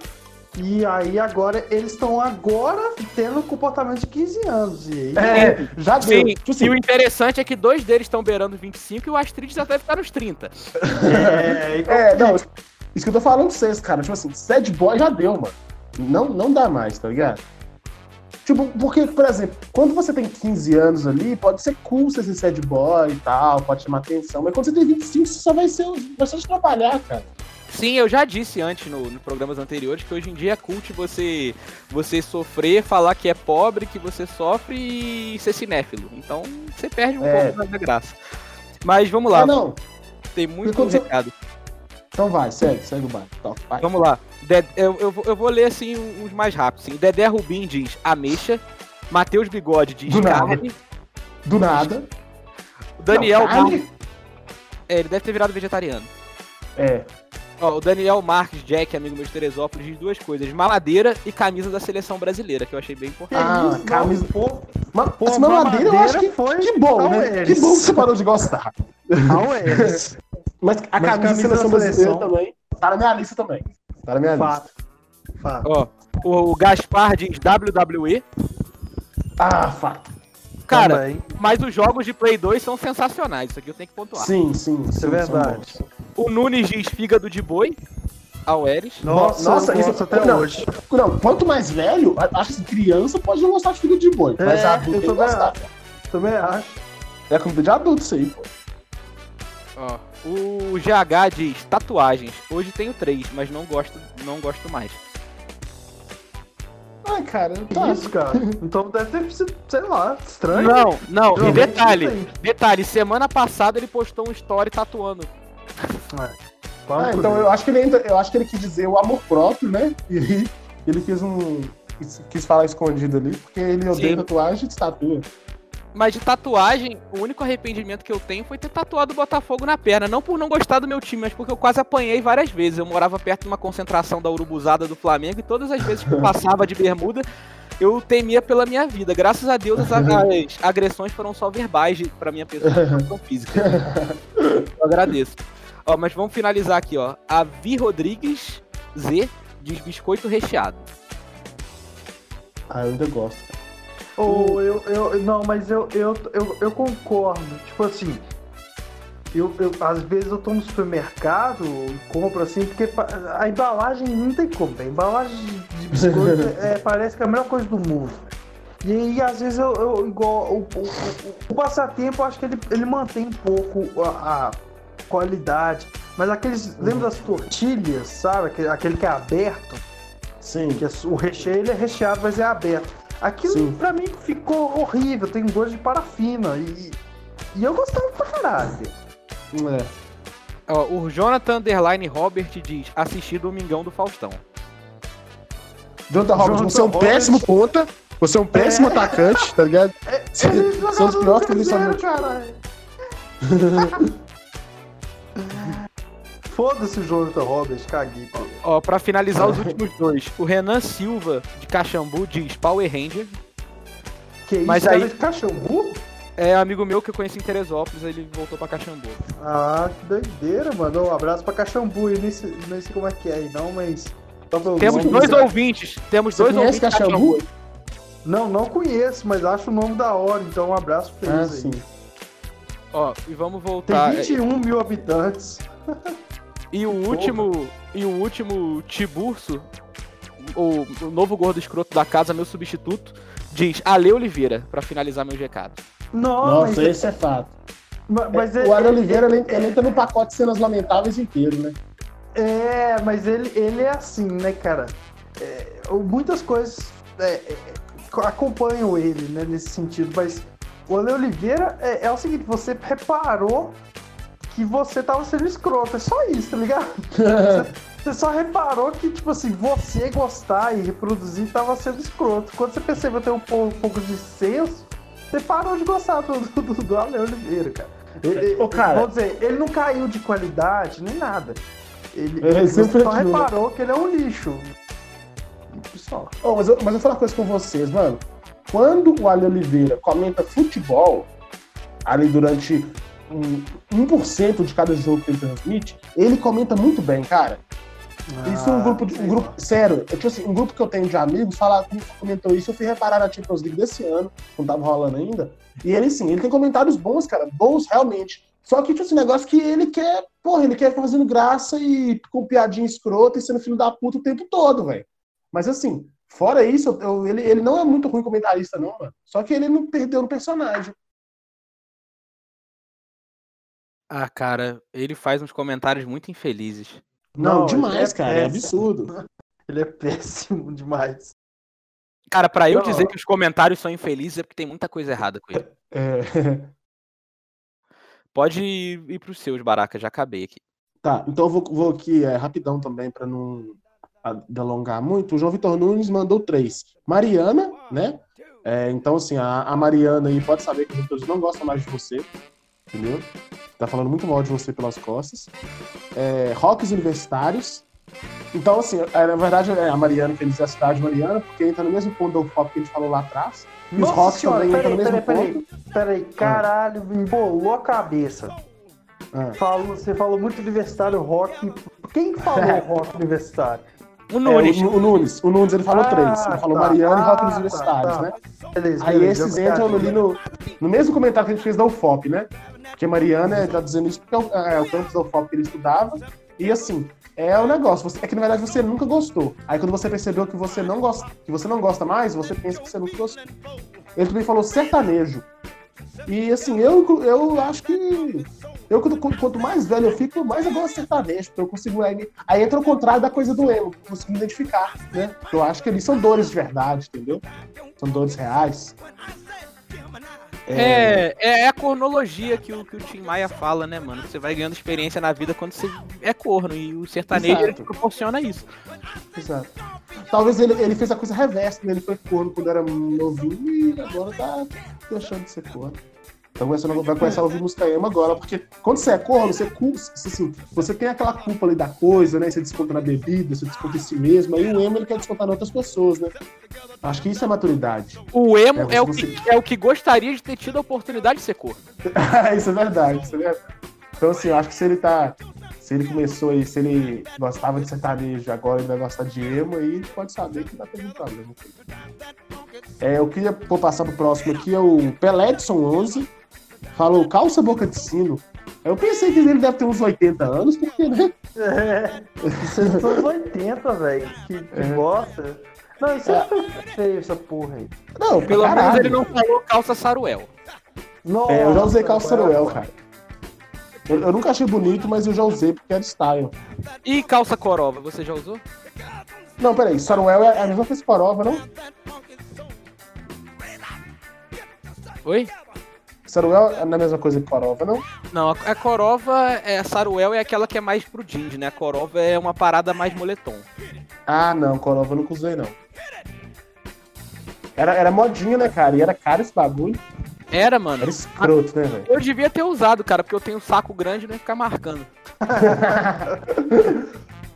Speaker 4: E aí agora eles estão agora tendo um comportamento de 15 anos. E aí,
Speaker 5: É, já deu.
Speaker 2: Sim,
Speaker 5: Tipo assim,
Speaker 2: e o interessante é que dois deles estão beirando 25 e o Astrid já deve estar nos 30.
Speaker 4: é, e
Speaker 5: É, não, isso que eu tô falando pra vocês, cara. Tipo assim, sad boy já deu, mano. Não, não dá mais, tá ligado? Tipo, porque, por exemplo, quando você tem 15 anos ali, pode ser cool ser sad boy e tal, pode chamar atenção, mas quando você tem 25, você só vai ser, vai só te trabalhar, cara.
Speaker 2: Sim, eu já disse antes no, no programas anteriores que hoje em dia é cult você, você sofrer, falar que é pobre, que você sofre e ser cinéfilo. Então você perde um
Speaker 5: É.
Speaker 2: pouco da- graça. Mas vamos lá,
Speaker 5: É, não.
Speaker 2: tem muito
Speaker 5: quando você-. Então vai, segue, segue o bar. Toca, vai.
Speaker 2: Vamos lá. De- eu, eu, vou- eu vou ler assim uns mais rápidos. Sim. Dedé Rubim diz ameixa. Matheus Bigode diz
Speaker 5: Do nada.
Speaker 2: carne.
Speaker 5: Do nada.
Speaker 2: O Daniel
Speaker 5: Não, carne-.
Speaker 2: É, ele deve ter virado vegetariano.
Speaker 5: É.
Speaker 2: Ó, o Daniel Marques, Jack, amigo meu de Teresópolis, diz duas coisas: maladeira e camisa da seleção brasileira, que eu achei bem importante.
Speaker 5: Ah,
Speaker 4: isso,
Speaker 5: camisa-
Speaker 4: pô,
Speaker 5: Mas
Speaker 4: Pô,
Speaker 5: essa mamadeira eu acho que,
Speaker 4: foi
Speaker 5: que bom, né? Que bom que você parou de gostar.
Speaker 4: Não é.
Speaker 5: Mas a
Speaker 4: Mas
Speaker 5: camisa,
Speaker 4: camisa
Speaker 5: da seleção
Speaker 4: da
Speaker 5: brasileira
Speaker 4: seleção.
Speaker 5: também tá na minha lista também. Tá na minha
Speaker 4: Fato.
Speaker 5: lista.
Speaker 4: Fato.
Speaker 2: Ó, o, o Gaspar diz WWE.
Speaker 5: Ah, fato.
Speaker 2: Cara,
Speaker 4: Também.
Speaker 2: mas os jogos de Play 2 são sensacionais, isso aqui eu tenho que pontuar.
Speaker 5: Sim, sim.
Speaker 4: Isso é verdade.
Speaker 2: O Nunes diz fígado de boi. Ao Eres.
Speaker 4: Nossa,
Speaker 5: Nossa,
Speaker 4: eu
Speaker 5: isso-
Speaker 4: gosto até
Speaker 5: não.
Speaker 4: hoje.
Speaker 5: Não, quanto mais velho, acho que criança pode não gostar de filho de boi. mas
Speaker 4: É,
Speaker 5: adulto
Speaker 4: eu também
Speaker 5: gostar.
Speaker 4: acho. Também acho.
Speaker 5: É comida de adulto isso aí, pô.
Speaker 2: Ó, o GH diz tatuagens. Hoje tenho três, mas não gosto, não gosto mais.
Speaker 5: Ai, cara, tá.
Speaker 4: isso, cara? Então deve ter sido, sei lá, estranho.
Speaker 2: Não, não, e detalhe, detalhe, semana passada ele postou um story tatuando.
Speaker 4: Fala
Speaker 5: Ah, então
Speaker 4: ele.
Speaker 5: eu acho que ele ainda, eu acho que ele quis dizer o amor próprio, né? E ele fez um. quis- Quis falar escondido ali, porque ele odeia
Speaker 2: Sim.
Speaker 5: tatuagem de estatua.
Speaker 2: Mas de tatuagem, o único arrependimento que eu tenho foi ter tatuado o Botafogo na perna. Não por não gostar do meu time, mas porque eu quase apanhei várias vezes. Eu morava perto de uma concentração da urubuzada do Flamengo e todas as vezes que eu passava de bermuda, eu temia pela minha vida. Graças a Deus, as, agressões foram só verbais pra minha pessoa, não foram físicas. Eu agradeço. Ó, mas vamos finalizar aqui, ó. A Vi Rodrigues Z diz biscoito recheado.
Speaker 5: Ah, eu ainda gosto.
Speaker 4: Ou eu, eu, não, mas eu, eu, eu, eu concordo. Tipo assim, eu, eu, às vezes eu tô no supermercado e compro assim, porque a embalagem não tem como. A embalagem de biscoito é, parece que é a melhor coisa do mundo. E aí, às vezes, eu, eu igual. O, o, o- o passatempo, eu acho que ele, ele mantém um pouco a, a qualidade. Mas aqueles. Lembra das tortilhas, sabe? Aquele, aquele que é aberto?
Speaker 5: Sim.
Speaker 4: Que é o recheio ele é recheado, mas é aberto. Aquilo
Speaker 5: Sim.
Speaker 4: pra mim ficou horrível, tem gosto de parafina. E, e eu gostava pra caralho.
Speaker 5: É.
Speaker 2: Ó, o Jonathan Underline Robert diz assistir Domingão do Faustão.
Speaker 5: Jonathan
Speaker 4: Jonathan
Speaker 5: você é um
Speaker 4: Roberts.
Speaker 5: péssimo ponta, você é um péssimo atacante, tá ligado? Você-
Speaker 4: Ele
Speaker 5: São os
Speaker 4: jogava no
Speaker 5: piores que eles são.
Speaker 4: Foda-se o Jonathan Roberts, caguei. pô.
Speaker 2: Ó, pra finalizar os últimos dois, o Renan Silva de Caxambu diz Power Ranger.
Speaker 4: Que isso,
Speaker 2: Mas aí-
Speaker 4: de Caxambu?
Speaker 2: É amigo meu que eu conheci em Teresópolis, ele voltou pra Caxambu.
Speaker 4: Ah, que doideira, mano. Um abraço pra Caxambu. Eu nem sei, nem sei como é que é aí, não, mas. pelo
Speaker 2: Temos dois ouvintes, temos
Speaker 5: Você
Speaker 2: dois ouvintes de
Speaker 5: Caxambu?
Speaker 4: Não, não conheço, mas acho o nome da hora, então um abraço pra
Speaker 5: Ah,
Speaker 4: eles aí.
Speaker 5: sim.
Speaker 2: Ó, e vamos
Speaker 4: Tem
Speaker 2: voltar.
Speaker 4: 21 mil habitantes.
Speaker 2: E o último, e o último Tiburcio, o, o novo gordo escroto da casa, meu substituto, diz Ale Oliveira, pra finalizar meu recado.
Speaker 4: Não,
Speaker 5: Nossa,
Speaker 4: mas,
Speaker 5: esse é fato.
Speaker 4: ma- mas
Speaker 5: o
Speaker 4: ele-
Speaker 5: Ari Oliveira, ele, ele entra no pacote de cenas lamentáveis inteiro, né?
Speaker 4: É, mas ele, ele é assim, né, cara? É, muitas coisas é, é, acompanham ele, né, nesse sentido, mas o Ale Oliveira é, é o seguinte, você reparou que você tava sendo escroto. É só isso, tá ligado? Você, você só reparou que, tipo assim, você gostar e reproduzir tava sendo escroto. Quando você percebeu ter um pouco, um pouco de senso, você parou de gostar do, do, do Ale Oliveira, cara. Ele,
Speaker 5: Ô, cara.
Speaker 4: Vamos dizer, ele não caiu de qualidade nem nada. Ele,
Speaker 5: É,
Speaker 4: ele só reparou que ele é um lixo. Só.
Speaker 5: Ô, mas, eu, mas eu vou falar uma coisa com vocês, mano. Quando o Ali Oliveira comenta futebol, ali durante um, 1% de cada jogo que ele transmite, ele comenta muito bem, cara. Isso um
Speaker 4: Ah,
Speaker 5: grupo, de, um grupo sério, eu, tipo assim, um grupo que eu tenho de amigos fala, comentou isso, eu fui reparar na Champions League desse ano, quando tava rolando ainda, e ele sim, ele tem comentários bons, cara, bons realmente. Só que, tipo assim, negócio que ele quer, porra, ele quer ficar fazendo graça e com piadinha escrota e sendo filho da puta o tempo todo, velho. Mas assim, fora isso, eu- ele, ele não é muito ruim comentarista, não, mano. Só que ele não perdeu no personagem.
Speaker 2: Ah, cara, ele faz uns comentários muito infelizes.
Speaker 5: Não,
Speaker 4: Não,
Speaker 5: demais,
Speaker 4: ele é
Speaker 5: cara, é
Speaker 4: péssimo.
Speaker 5: absurdo.
Speaker 4: Ele é péssimo demais.
Speaker 2: Cara, pra eu
Speaker 4: Não.
Speaker 2: dizer que os comentários são infelizes é porque tem muita coisa errada com ele.
Speaker 5: É,
Speaker 2: Pode ir, ir pros seus, Baraca, já acabei aqui.
Speaker 5: Tá, então eu vou, vou aqui é, rapidão também para não a- delongar muito. O João Vitor Nunes mandou três. Mariana, né? É, então, assim, a, a Mariana aí pode saber que os outros não gostam mais de você, entendeu? Tá falando muito mal de você pelas costas. É, rocks universitários. Então, assim, é, na verdade, é a Mariana que ele diz a cidade Mariana, porque entra no mesmo ponto do pop que a gente falou lá atrás. E os
Speaker 4: Nossa
Speaker 5: rocks
Speaker 4: senhora,
Speaker 5: também entram
Speaker 4: peraí,
Speaker 5: no mesmo
Speaker 4: peraí,
Speaker 5: ponto.
Speaker 4: peraí, peraí, caralho, embolou a cabeça.
Speaker 5: Ah.
Speaker 4: Falou, você falou muito universitário rock. Quem falou rock universitário?
Speaker 2: O
Speaker 5: É,
Speaker 2: Nunes.
Speaker 5: o, o Nunes, o Nunes ele falou
Speaker 4: Ah,
Speaker 5: três. Ele falou
Speaker 4: tá.
Speaker 5: Mariana e
Speaker 4: Ah,
Speaker 5: rocks
Speaker 4: tá,
Speaker 5: universitários,
Speaker 4: tá.
Speaker 5: né?
Speaker 4: Beleza,
Speaker 5: Aí
Speaker 4: beleza,
Speaker 5: esses entram ali no, no mesmo comentário que a gente fez da UFOP, né? Porque Mariana tá dizendo isso porque é o, é o campus da UFOP que ele estudava. E assim, é o negócio. Você, é que na verdade você nunca gostou. Aí quando você percebeu que você não gosta, que você não gosta mais, você pensa que você nunca gostou. Ele também falou sertanejo. E assim, eu, eu acho que. Eu, quanto, mais velho eu fico, mais eu gosto de sertanejo, porque eu consigo. Aí, aí entra o contrário da coisa do emo, eu consigo me identificar, né? Eu acho que eles são dores de verdade, entendeu? São dores reais.
Speaker 2: É, é, é a cornologia que o, que o Tim Maia fala, né, mano? Você vai ganhando experiência na vida quando você é corno. E o sertanejo proporciona isso.
Speaker 5: Exato. Talvez ele, ele fez a coisa reversa, né? Ele foi corno quando era novinho e agora tá deixando de ser corno. Vai começar, vai começar a ouvir música emo agora, porque quando você é corno, você, assim, você tem aquela culpa ali da coisa, né? Você desconta na bebida, você desconta em si mesmo, aí o emo ele quer descontar em outras pessoas, né? Acho que isso é maturidade.
Speaker 2: O emo
Speaker 5: É,
Speaker 2: é, o
Speaker 5: você-
Speaker 2: que, é o que gostaria de ter tido a oportunidade de ser corno.
Speaker 5: isso é verdade, isso é verdade. Então, assim, eu acho que se ele tá. Se ele começou aí, se ele gostava de sertanejo agora ele vai gostar de emo, aí pode saber que vai ter um problema. É, eu queria pô, passar pro próximo aqui, é o Peledson 11. Falou calça boca de sino. Eu pensei que ele deve ter uns 80 anos, porque, né?
Speaker 4: É, vocês são os 80, velho. Que, que
Speaker 5: É.
Speaker 4: bosta. Não, isso é feio, essa porra aí.
Speaker 5: Não,
Speaker 2: Pelo menos
Speaker 5: caralho.
Speaker 2: ele não falou calça saruel.
Speaker 4: Nossa,
Speaker 5: É, eu já usei calça saruel, cara. Eu, eu nunca achei bonito, mas eu já usei porque era style.
Speaker 2: E calça corova, você já usou?
Speaker 5: Não, peraí, saruel é a mesma coisa que corova, não?
Speaker 2: Oi?
Speaker 5: Saruel é a mesma coisa que corova, não?
Speaker 2: Não, a, corova, é, a saruel é aquela que é mais pro jeans, né? A corova é uma parada mais moletom.
Speaker 5: Ah, não, Corova eu nunca usei, não. Era, era modinha, né, cara? E era caro esse bagulho.
Speaker 2: Era, mano.
Speaker 5: Era escroto, né, velho?
Speaker 2: Eu devia ter usado, cara, porque eu tenho um saco grande e não ia ficar marcando.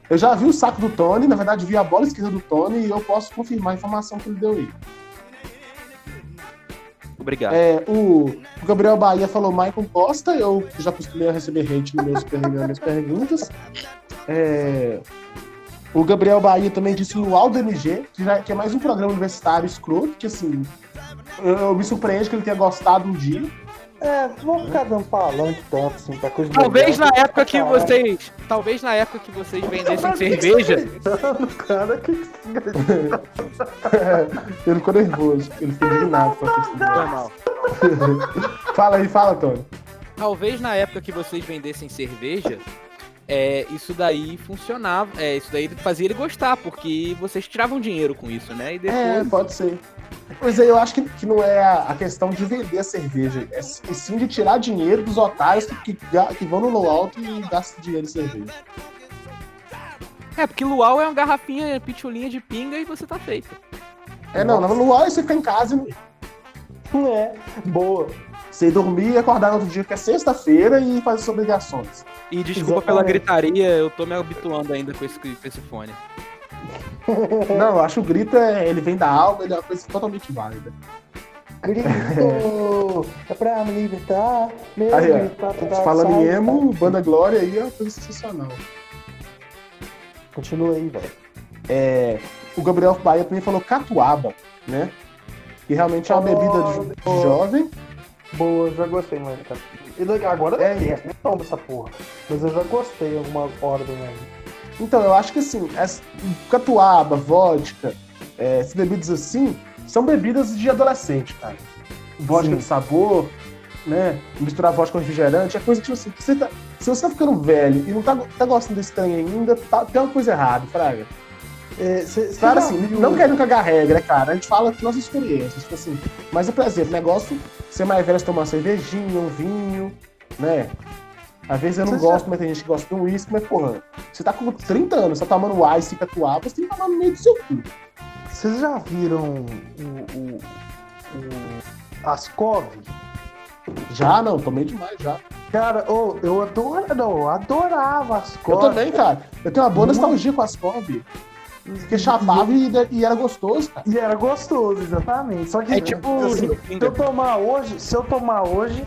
Speaker 5: Eu já vi o saco do Tony, na verdade vi a bola esquerda do Tony e eu posso confirmar a informação que ele deu aí.
Speaker 2: Obrigado.
Speaker 5: É, o, Gabriel Bahia falou Michael Costa, eu já costumei receber hate nas minhas perguntas. É, o Gabriel Bahia também disse no Aldo MG, que, já- que é mais um programa universitário escroto, que assim, eu, eu me surpreendo que ele tenha gostado um dia.
Speaker 4: É, vamos ficar dando palanque tanto, assim, pra coisa
Speaker 2: Talvez na época que vocês. Talvez na época que vocês vendessem cerveja.
Speaker 4: Gritando, cara, que grita?
Speaker 5: Ele ficou nervoso, ele ficou indignado com a questão. Fala aí, fala, Tony.
Speaker 2: Talvez na época que vocês vendessem cerveja, é, isso daí funcionava, é, isso daí fazia ele gostar, porque vocês tiravam dinheiro com isso, né? E depois...
Speaker 5: É, pode ser. Mas aí eu acho que, que não é a, questão de vender a cerveja, é, sim de tirar dinheiro dos otários que, que, vão no low alto e gastam dinheiro em cerveja.
Speaker 2: É, porque luau é uma garrafinha, pitulinha de pinga e você tá feito.
Speaker 5: É, não, no luau é você ficar em casa e
Speaker 4: É, boa.
Speaker 5: Você ir dormir e acordar no outro dia, que é sexta-feira, e fazer suas obrigações.
Speaker 2: E desculpa pela
Speaker 4: Exatamente.
Speaker 2: gritaria, eu tô me habituando ainda com esse, com esse fone.
Speaker 5: Não, eu acho que o grito, é, ele vem da alma, ele é uma coisa totalmente válida.
Speaker 4: Grito! é pra me libertar. Meu
Speaker 5: Aí,
Speaker 4: grito, tá, tá,
Speaker 5: Falando em emo. Banda Glória aí é uma coisa sensacional.
Speaker 4: Continua aí, velho.
Speaker 5: É, o Gabriel Bahia também falou catuaba, né? Que realmente é uma bebida de, de
Speaker 4: Oh.
Speaker 5: jovem.
Speaker 4: Boa, já gostei, mano. Cara. E agora
Speaker 5: É.
Speaker 4: é certo, nem toma essa porra. Mas eu já gostei alguma hora do.
Speaker 5: Então, eu acho que assim, essa, catuaba, vodka, é, essas bebidas assim, são bebidas de adolescente, cara. Vodka
Speaker 4: Sim.
Speaker 5: de sabor, né? Misturar vodka com refrigerante, é coisa que, tipo assim, você tá, se você tá ficando velho e não tá, tá gostando desse trem ainda, tá- tem uma coisa errada, Fraga.
Speaker 4: É, cê,
Speaker 5: Claro, assim,
Speaker 4: viu-
Speaker 5: não querendo cagar regra, cara. A gente fala de nossas experiências, tipo assim. Mas, por exemplo, negócio, ser mais velho, você tomar uma cervejinha, um vinho, né? Às vezes eu não
Speaker 4: Você já-
Speaker 5: gosto, mas tem gente que gosta de um uísque, mas, porra, você tá com 30 anos, você tá tomando ice e catuaba, você tem que tomar no meio do seu cu.
Speaker 4: Vocês já viram o, o, o Ascov?
Speaker 5: Já, não, tomei demais, já.
Speaker 4: Cara, ô, eu adoro, não, eu adorava Ascov.
Speaker 5: Eu também, cara. Eu tenho uma boa nostalgia com as Kobe. Porque chapava e, e era gostoso, cara.
Speaker 4: E era gostoso, exatamente. Só que
Speaker 2: É tipo
Speaker 4: assim, se eu tomar hoje, se eu tomar hoje,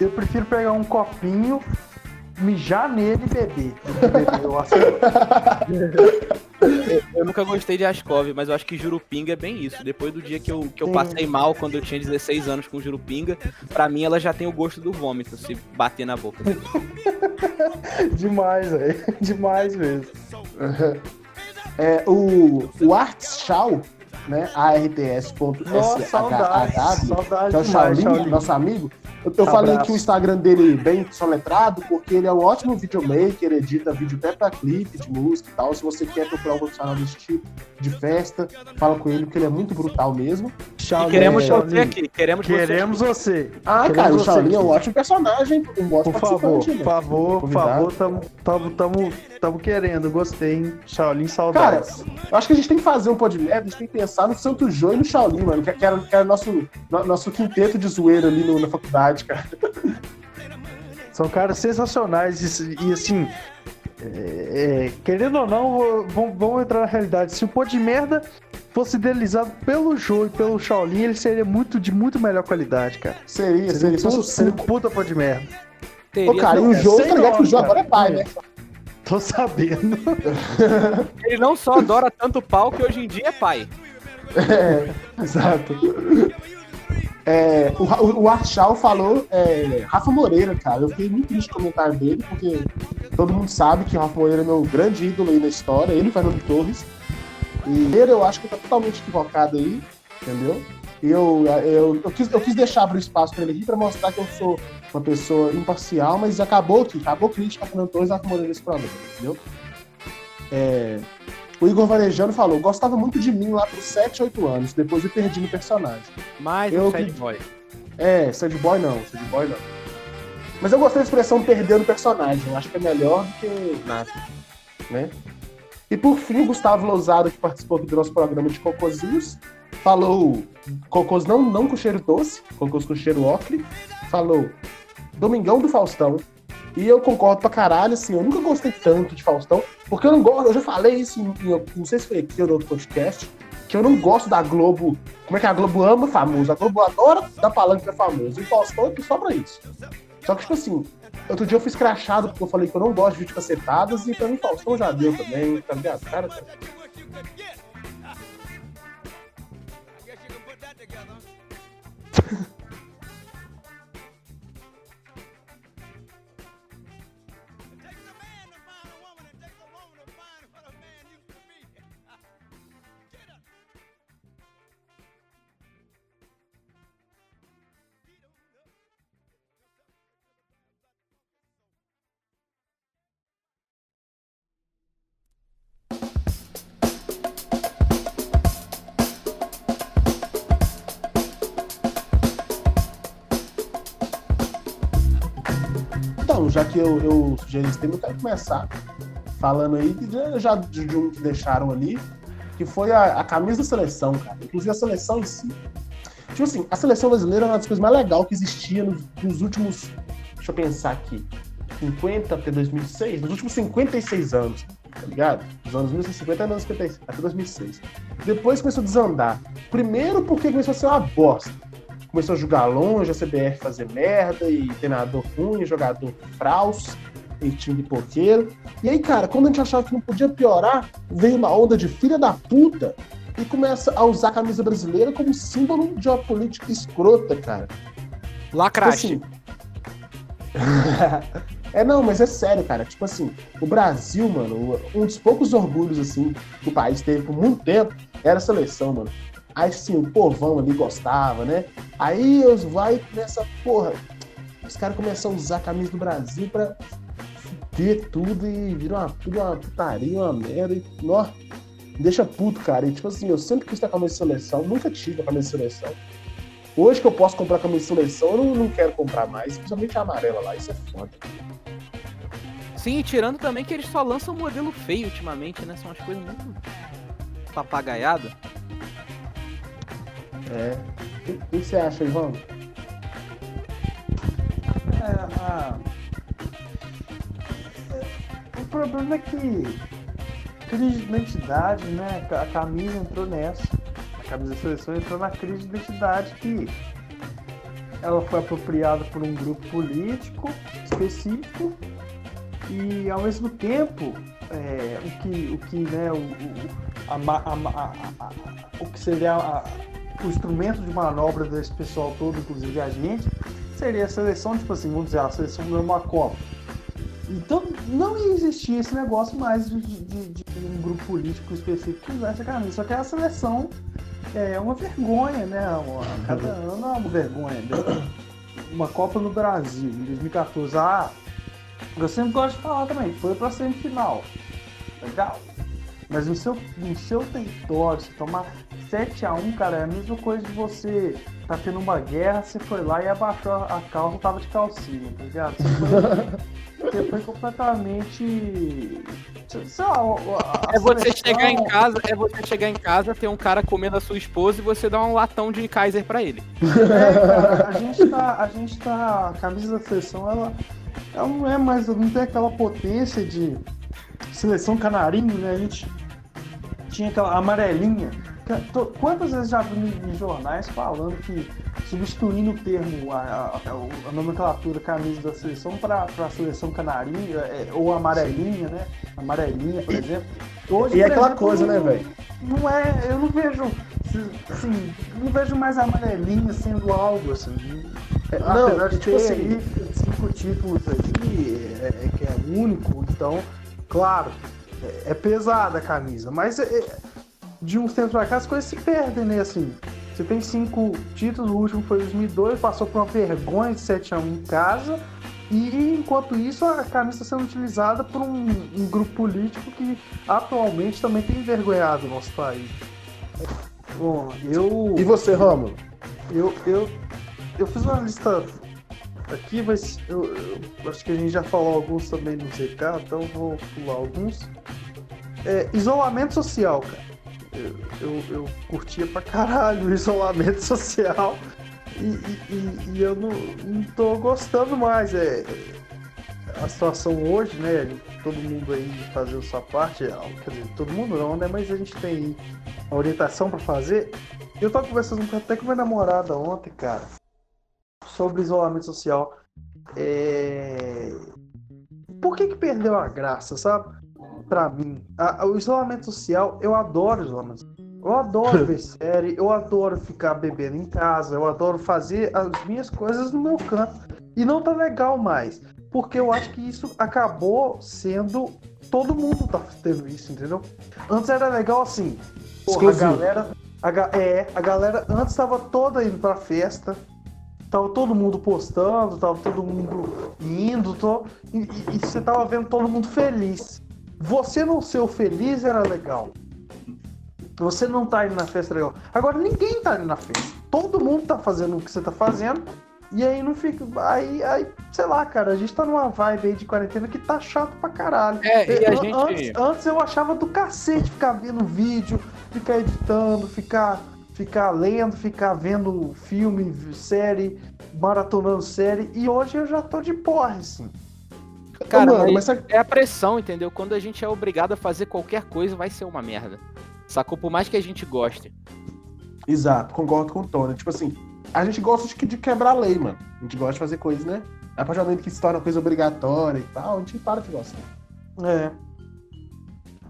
Speaker 4: eu prefiro pegar um copinho, mijar nele e beber. do que beber o Ascov.
Speaker 2: Eu nunca gostei de Ascov, mas eu acho que Jurupinga é bem isso. Depois do dia que eu, que eu passei mal quando eu tinha 16 anos com Jurupinga, pra mim ela já tem o gosto do vômito, se bater na boca.
Speaker 4: Demais, velho. Demais mesmo.
Speaker 5: É, o, o Arts Shaw, né?
Speaker 4: Saudade
Speaker 5: que é o Shaolin. nosso amigo. Eu, eu falei que o Instagram dele é bem soletrado, porque ele é um ótimo videomaker, edita vídeo até pra clipe de música e tal. Se você quer procurar um profissional desse tipo de festa, fala com ele, porque ele é muito brutal mesmo.
Speaker 2: E
Speaker 4: Shaolin,
Speaker 2: queremos
Speaker 4: Shaolin.
Speaker 2: você aqui, queremos, você
Speaker 4: Queremos você.
Speaker 5: Ah,
Speaker 4: Queremos
Speaker 5: cara, o
Speaker 4: você
Speaker 5: Shaolin é um ótimo personagem, um ótimo
Speaker 4: Por favor,
Speaker 5: né?
Speaker 4: favor, por
Speaker 5: Convidado.
Speaker 4: favor, tamo, tamo, tamo, tamo querendo, gostei, hein? Shaolin
Speaker 5: Cara,
Speaker 4: saudades.
Speaker 5: eu acho que a gente tem que fazer um de merda, a gente tem que pensar no Santo Jô e no Shaolin, mano, que, que era, que era nosso, no- nosso quinteto de zoeira ali no- na faculdade, cara.
Speaker 4: São caras sensacionais e, e, assim, é, é, querendo ou não, vamos, vamos entrar na realidade. Se o pó de merda fosse idealizado pelo Jô e pelo Shaolin, ele seria muito de muito melhor qualidade, cara.
Speaker 5: Seria,
Speaker 4: Seria,
Speaker 5: seria.
Speaker 4: um,
Speaker 5: se-
Speaker 4: seria um puta pó de merda.
Speaker 2: teria
Speaker 5: Ô, cara, e o
Speaker 4: sei
Speaker 5: tá ligado que o
Speaker 4: cara.
Speaker 5: agora é pai, né?
Speaker 4: Tô sabendo.
Speaker 2: Ele não só adora tanto pau que hoje em dia é pai.
Speaker 5: É, exato. É, o, o Archal falou é, Rafa Moreira, cara. Eu fiquei muito triste com o comentário dele, porque todo mundo sabe que o Rafa Moreira é meu grande ídolo aí na história, ele e Fernando Torres. E ele eu acho que tá totalmente equivocado aí, entendeu? E eu, eu, eu, quis, eu quis deixar abrir espaço pra ele aqui pra mostrar que eu sou uma pessoa imparcial, mas acabou que acabou crítica a Fernando Torres e Rafa Moreira nesse programa, entendeu? É, o Igor Varejano falou: gostava muito de mim lá pros 7, 8 anos, depois eu perdi no personagem.
Speaker 2: Mas
Speaker 5: Eu
Speaker 2: um sad boy.
Speaker 5: É, sad boy não, sad boy não. Mas eu gostei da expressão perder no personagem, eu acho que é melhor do que nada, né? E por fim, o Gustavo Lousada, que participou aqui do nosso programa de cocôzinhos, falou cocôs não, não com cheiro doce, cocôs com cheiro ocre, falou Domingão do Faustão. E eu concordo pra caralho, assim, eu nunca gostei tanto de Faustão, porque eu não gosto, eu já falei isso em, em- não sei se foi aqui ou no outro podcast, que eu não gosto da Globo, como é que a Globo ama famoso, a Globo adora dar palanque pra famoso, e Faustão é só pra isso. Só que, tipo assim, outro dia eu fui escrachado porque eu falei que eu não gosto de vídeo cacetadas, e pra mim Faustão já deu também, tá ligado? Cara, cara. que eu, eu sugeri esse tema, eu quero começar falando aí de- já de, de um que deixaram ali, que foi a, a camisa da seleção, cara. Inclusive a seleção em si. Tipo assim, a seleção brasileira é uma das coisas mais legais que existia nos, nos últimos. Deixa eu pensar aqui. 50 até 2006? Nos últimos 56 anos, tá ligado? Dos anos 1950 até 1956, até 2006. Depois começou a desandar. Primeiro porque começou a ser uma bosta. Começou a jogar longe, a CBF fazer merda, e treinador ruim, jogador fraus, e time de poqueiro. E aí, cara, quando a gente achava que não podia piorar, veio uma onda de filha da puta e começa a usar a camisa brasileira como símbolo de uma política escrota, cara. Tipo
Speaker 2: Lacraste.
Speaker 5: assim. é, não, mas é sério, cara. Tipo assim, o Brasil, mano, um dos poucos orgulhos, assim, que o país teve por muito tempo era a seleção, mano. Aí, assim, o povão ali gostava, né? Aí os vai nessa porra. Os caras começam a usar a camisa do Brasil pra ter tudo e vira uma, tudo uma putaria, uma merda. E, nó, deixa puto, cara. E tipo assim, eu sempre quis ter camisa de seleção, nunca tive a camisa de seleção. Hoje que eu posso comprar camisa de seleção, eu não, não quero comprar mais, principalmente a amarela lá, isso é foda.
Speaker 2: Sim, tirando também que eles só lançam modelo feio ultimamente, né? São umas coisas muito papagaiadas.
Speaker 5: É. O que você acha, Ivan?
Speaker 4: É, a- O problema é que crise de identidade, né? A camisa entrou nessa. A camisa da seleção entrou na crise de identidade que ela foi apropriada por um grupo político específico e ao mesmo tempo é, o que o que né o, o, a- a- a- o que seria a- o instrumento de manobra desse pessoal todo, inclusive a gente, seria a seleção, tipo assim, vamos dizer, a seleção ganhou uma Copa. Então não ia existir esse negócio mais de, de- de um grupo político específico que usasse a camisa. Só que a seleção é uma vergonha, né? Uma- cada ano é uma vergonha. né? Uma Copa no Brasil, em 2014. Ah, eu sempre gosto de falar também, foi pra semifinal. Legal. Mas no seu, no seu território, se tomar 7x1, cara, é a mesma coisa de você tá tendo uma guerra, você foi lá e abaixou a a calça, tava de calcinha, tá ligado? Você foi, você foi completamente. Sei lá, a- a
Speaker 2: É você
Speaker 4: seleção-
Speaker 2: chegar em casa, é você chegar em casa, ter um cara comendo a sua esposa e você dar um latão de Kaiser pra ele.
Speaker 4: É, cara, a gente tá. A gente tá. A camisa da seleção, ela, ela não é mais. Não tem aquela potência de seleção canarinho, né? A gente tinha aquela amarelinha. Quantas vezes já vi em jornais falando que substituindo o termo, a, a- a- nomenclatura camisa da seleção para a seleção canarinho, é, ou amarelinha, né? Amarelinha, por exemplo. Hoje,
Speaker 5: E é aquela
Speaker 4: exemplo,
Speaker 5: coisa, né,
Speaker 4: não-
Speaker 5: velho?
Speaker 4: Não é, eu não vejo, assim, não vejo mais amarelinha sendo algo assim.
Speaker 5: É, não,
Speaker 4: Apesar de
Speaker 5: tipo
Speaker 4: ter
Speaker 5: assim-
Speaker 4: aí cinco títulos aí, é, é que é único, então, claro, é, é pesada a camisa, mas é- é- de uns tempos pra cá as coisas se perdem, né, assim. Você tem cinco títulos, o último foi em 2002, passou por uma vergonha de 7x1 em casa, e enquanto isso a camisa está sendo utilizada por um, um grupo político que atualmente também tem envergonhado o nosso país. Bom, eu.
Speaker 5: E você, Rômulo?
Speaker 4: Eu, eu, eu fiz uma lista aqui, mas eu, eu acho que a gente já falou alguns também no ZK, então eu vou pular alguns. É, isolamento social, cara. Eu, eu, eu curtia pra caralho o isolamento social e, e- e- eu não, não tô gostando mais. É, a situação hoje, né? Todo mundo aí fazendo sua parte, quer dizer, todo mundo não, né? Mas a gente tem a orientação pra fazer. Eu tava conversando até com minha namorada ontem, cara, sobre isolamento social. É... Por que que perdeu a graça, sabe? Pra mim. A- o isolamento social, eu adoro isolamento social. Eu adoro ver série, eu adoro ficar bebendo em casa, eu adoro fazer as minhas coisas no meu canto. E não tá legal mais. Porque eu acho que isso acabou sendo. Todo mundo tá tendo isso, entendeu? Antes era legal assim. Porra, a galera. A, é, a galera antes tava toda indo pra festa. Tava todo mundo postando, tava todo mundo indo, e, e- e você tava vendo todo mundo feliz. Você não ser o feliz era legal. Você não tá indo na festa legal. Agora ninguém tá indo na festa. Todo mundo tá fazendo o que você tá fazendo E aí não fica. Aí, aí, sei lá, cara, a gente tá numa vibe aí de quarentena que tá chato pra caralho.
Speaker 2: É, gente-
Speaker 4: antes, antes eu achava do cacete ficar vendo vídeo, ficar editando, ficar, ficar lendo, ficar vendo filme, série, maratonando série. E hoje eu já tô de porra, assim.
Speaker 2: Cara,
Speaker 5: Ô, mano,
Speaker 2: mas é a pressão, entendeu? Quando a gente é obrigado a fazer qualquer coisa, vai ser uma merda. Sacou? Por mais que a gente goste.
Speaker 5: Exato, concordo com o Tony. Tipo assim, a gente gosta de, de quebrar a lei, mano. A gente gosta de fazer coisas, né? A partir do momento que se torna coisa obrigatória e tal, a gente para de gostar.
Speaker 4: É.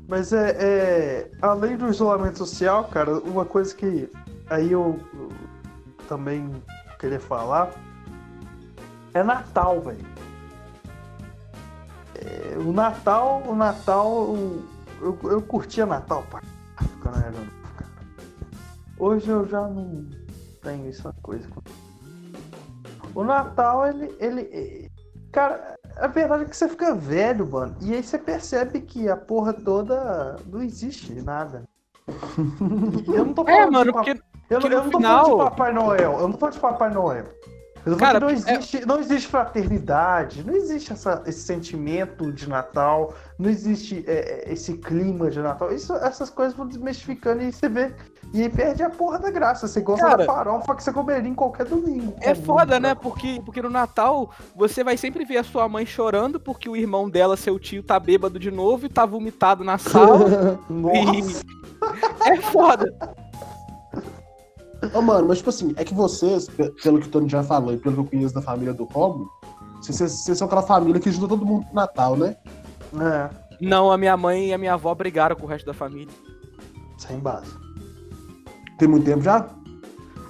Speaker 4: Mas é, é- Além do isolamento social, cara, uma coisa que aí eu, eu também queria falar é Natal, velho. É, o Natal, o Natal, o- eu, eu curtia Natal, pá, quando eu era novo, cara. Hoje eu já não tenho essa coisa. O Natal, ele, ele, cara, a verdade é que você fica velho, mano. E aí você percebe que a porra toda não existe nada. E eu não tô falando
Speaker 2: É,
Speaker 4: de
Speaker 2: mano,
Speaker 4: pap-
Speaker 2: porque
Speaker 4: eu, não- eu
Speaker 2: no
Speaker 4: não tô
Speaker 2: final-
Speaker 4: falando de Papai Noel. Eu não tô falando de Papai Noel.
Speaker 2: Cara,
Speaker 4: não
Speaker 2: é-
Speaker 4: existe, não existe fraternidade, não existe essa- esse sentimento de Natal, não existe é, é, esse clima de Natal. Isso, essas coisas vão desmistificando e você vê. E aí perde a porra da graça. Você gosta
Speaker 2: Cara,
Speaker 4: da farofa que você comeria em qualquer domingo.
Speaker 2: É foda, né? Porque, porque no Natal você vai sempre ver a sua mãe chorando porque o irmão dela, seu tio, tá bêbado de novo e tá vomitado na sala.
Speaker 4: Nossa.
Speaker 2: é foda.
Speaker 5: Ô, mano, mas tipo assim, é que vocês, pe- pelo que o Tony já falou e pelo que eu conheço da família do vocês, vocês- vocês são aquela família que ajuda todo mundo no Natal, né?
Speaker 4: É,
Speaker 2: Não, a minha mãe e a minha avó brigaram com o resto da família.
Speaker 4: sem base.
Speaker 5: Tem muito tempo já?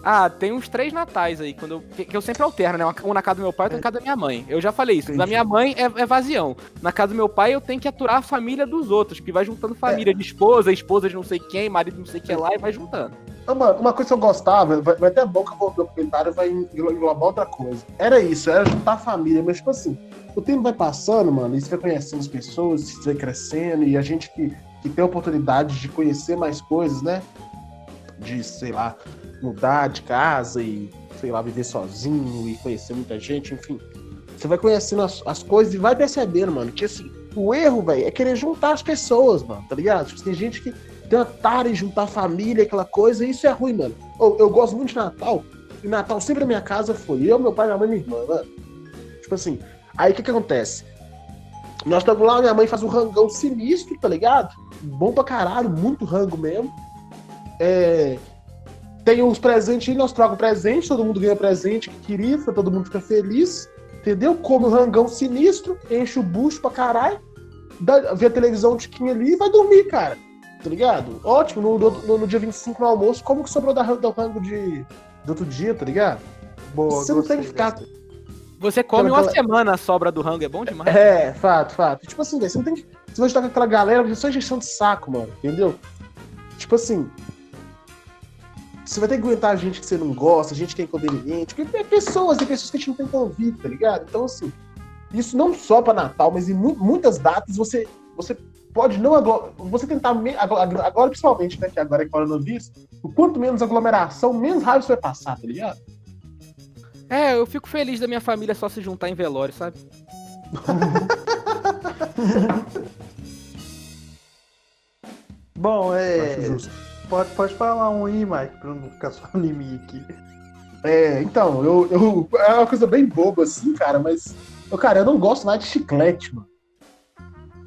Speaker 2: Ah, tem uns três natais aí, quando eu, que, eu sempre alterno, né? Um na casa do meu pai e outro na casa da minha mãe. Eu já falei isso. Na
Speaker 5: Entendi.
Speaker 2: minha mãe é, é vazião. Na casa do meu pai eu tenho que aturar a família dos outros, que vai juntando família de esposa, esposa de não sei quem, marido de não sei quem lá e vai juntando.
Speaker 5: Mano, uma coisa que eu gostava, vai, vai até bom que eu vou meu comentário vai englobar outra coisa. Era isso, era juntar a família, mas tipo assim, o tempo vai passando, mano, e você vai conhecendo as pessoas, você vai crescendo, e a gente que, que tem a oportunidade de conhecer mais coisas, né? De, sei lá, mudar de casa e, sei lá, viver sozinho e conhecer muita gente, enfim. Você vai conhecendo as, as coisas e vai percebendo, mano, que assim, o erro, velho, é querer juntar as pessoas, mano, tá ligado? Tipo, tem gente que tentar em juntar família, aquela coisa, e isso é ruim, mano. Eu, eu gosto muito de Natal, e Natal sempre na minha casa foi eu, meu pai, minha mãe e minha irmã, mano. Tipo assim, aí o que que acontece? Nós estamos lá, minha mãe faz um rangão sinistro, tá ligado? Bom pra caralho, muito rango mesmo. É, tem uns presentes aí, nós trocamos presente, todo mundo ganha presente que queria, todo mundo fica feliz, entendeu? Come o rangão sinistro, enche o bucho pra caralho, dá- vê a televisão um tiquinho ali e vai dormir, cara. Tá ligado? Ótimo, no, no, no dia 25 no almoço, como que sobrou da, do rango de, do outro dia, tá ligado?
Speaker 4: Boa,
Speaker 5: Você não tem que ficar.
Speaker 2: Você come
Speaker 5: Aquela-
Speaker 2: uma semana a sobra do rango, é bom demais.
Speaker 5: É, fato, fato. Tipo assim, velho, você não tem que. Você vai estar com aquela galera, é só injeção de saco, mano, entendeu? Tipo assim. Você vai ter que aguentar gente que você não gosta, gente que é inconveniente, porque tem pessoas, tem pessoas que a gente não tem convite, tá ligado? Então, assim, isso não só pra Natal, mas em mu- muitas datas você, você pode não aglo- você tentar agora principalmente, né, que agora é coronavírus, o quanto menos aglomeração, menos raiva você vai passar, tá ligado?
Speaker 2: É, eu fico feliz da minha família só se juntar em velório, sabe?
Speaker 4: Bom, é.
Speaker 5: Acho justo.
Speaker 4: Pode, pode falar um aí, Mike, pra eu não ficar só em mim aqui.
Speaker 5: É, então, eu, eu. É uma coisa bem boba, assim, cara, mas. Eu, cara, eu não gosto mais de chiclete, mano.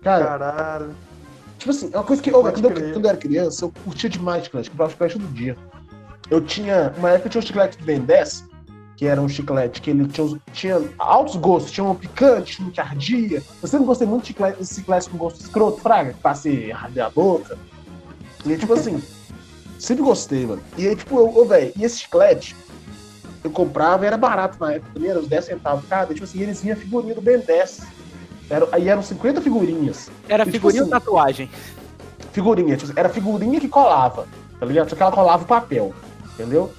Speaker 5: Cara,
Speaker 4: Caralho.
Speaker 5: tipo assim, é uma coisa que.
Speaker 4: Pode
Speaker 5: quando, eu, quando eu era criança, eu curtia demais chiclete, comprava chiclete todo dia. Eu tinha. Uma época eu tinha um chiclete do Ben 10, que era um chiclete que ele tinha, tinha altos gostos, tinha um picante, tinha um que ardia. Eu sempre gostei muito de chiclete, chiclete com gosto escroto, fraga, que passei arder a boca. E tipo assim, sempre gostei, mano. E aí, tipo, eu, velho, e esse chiclete, eu comprava, era barato na época também, era uns 10 centavos cada, tipo assim, eles vinham figurinha do Ben 10. Era, aí eram 50 figurinhas.
Speaker 2: Era
Speaker 5: E, tipo
Speaker 2: figurinha ou
Speaker 5: assim,
Speaker 2: tatuagem?
Speaker 5: Figurinha, tipo, era figurinha que colava, tá ligado? Só que ela colava o papel, entendeu?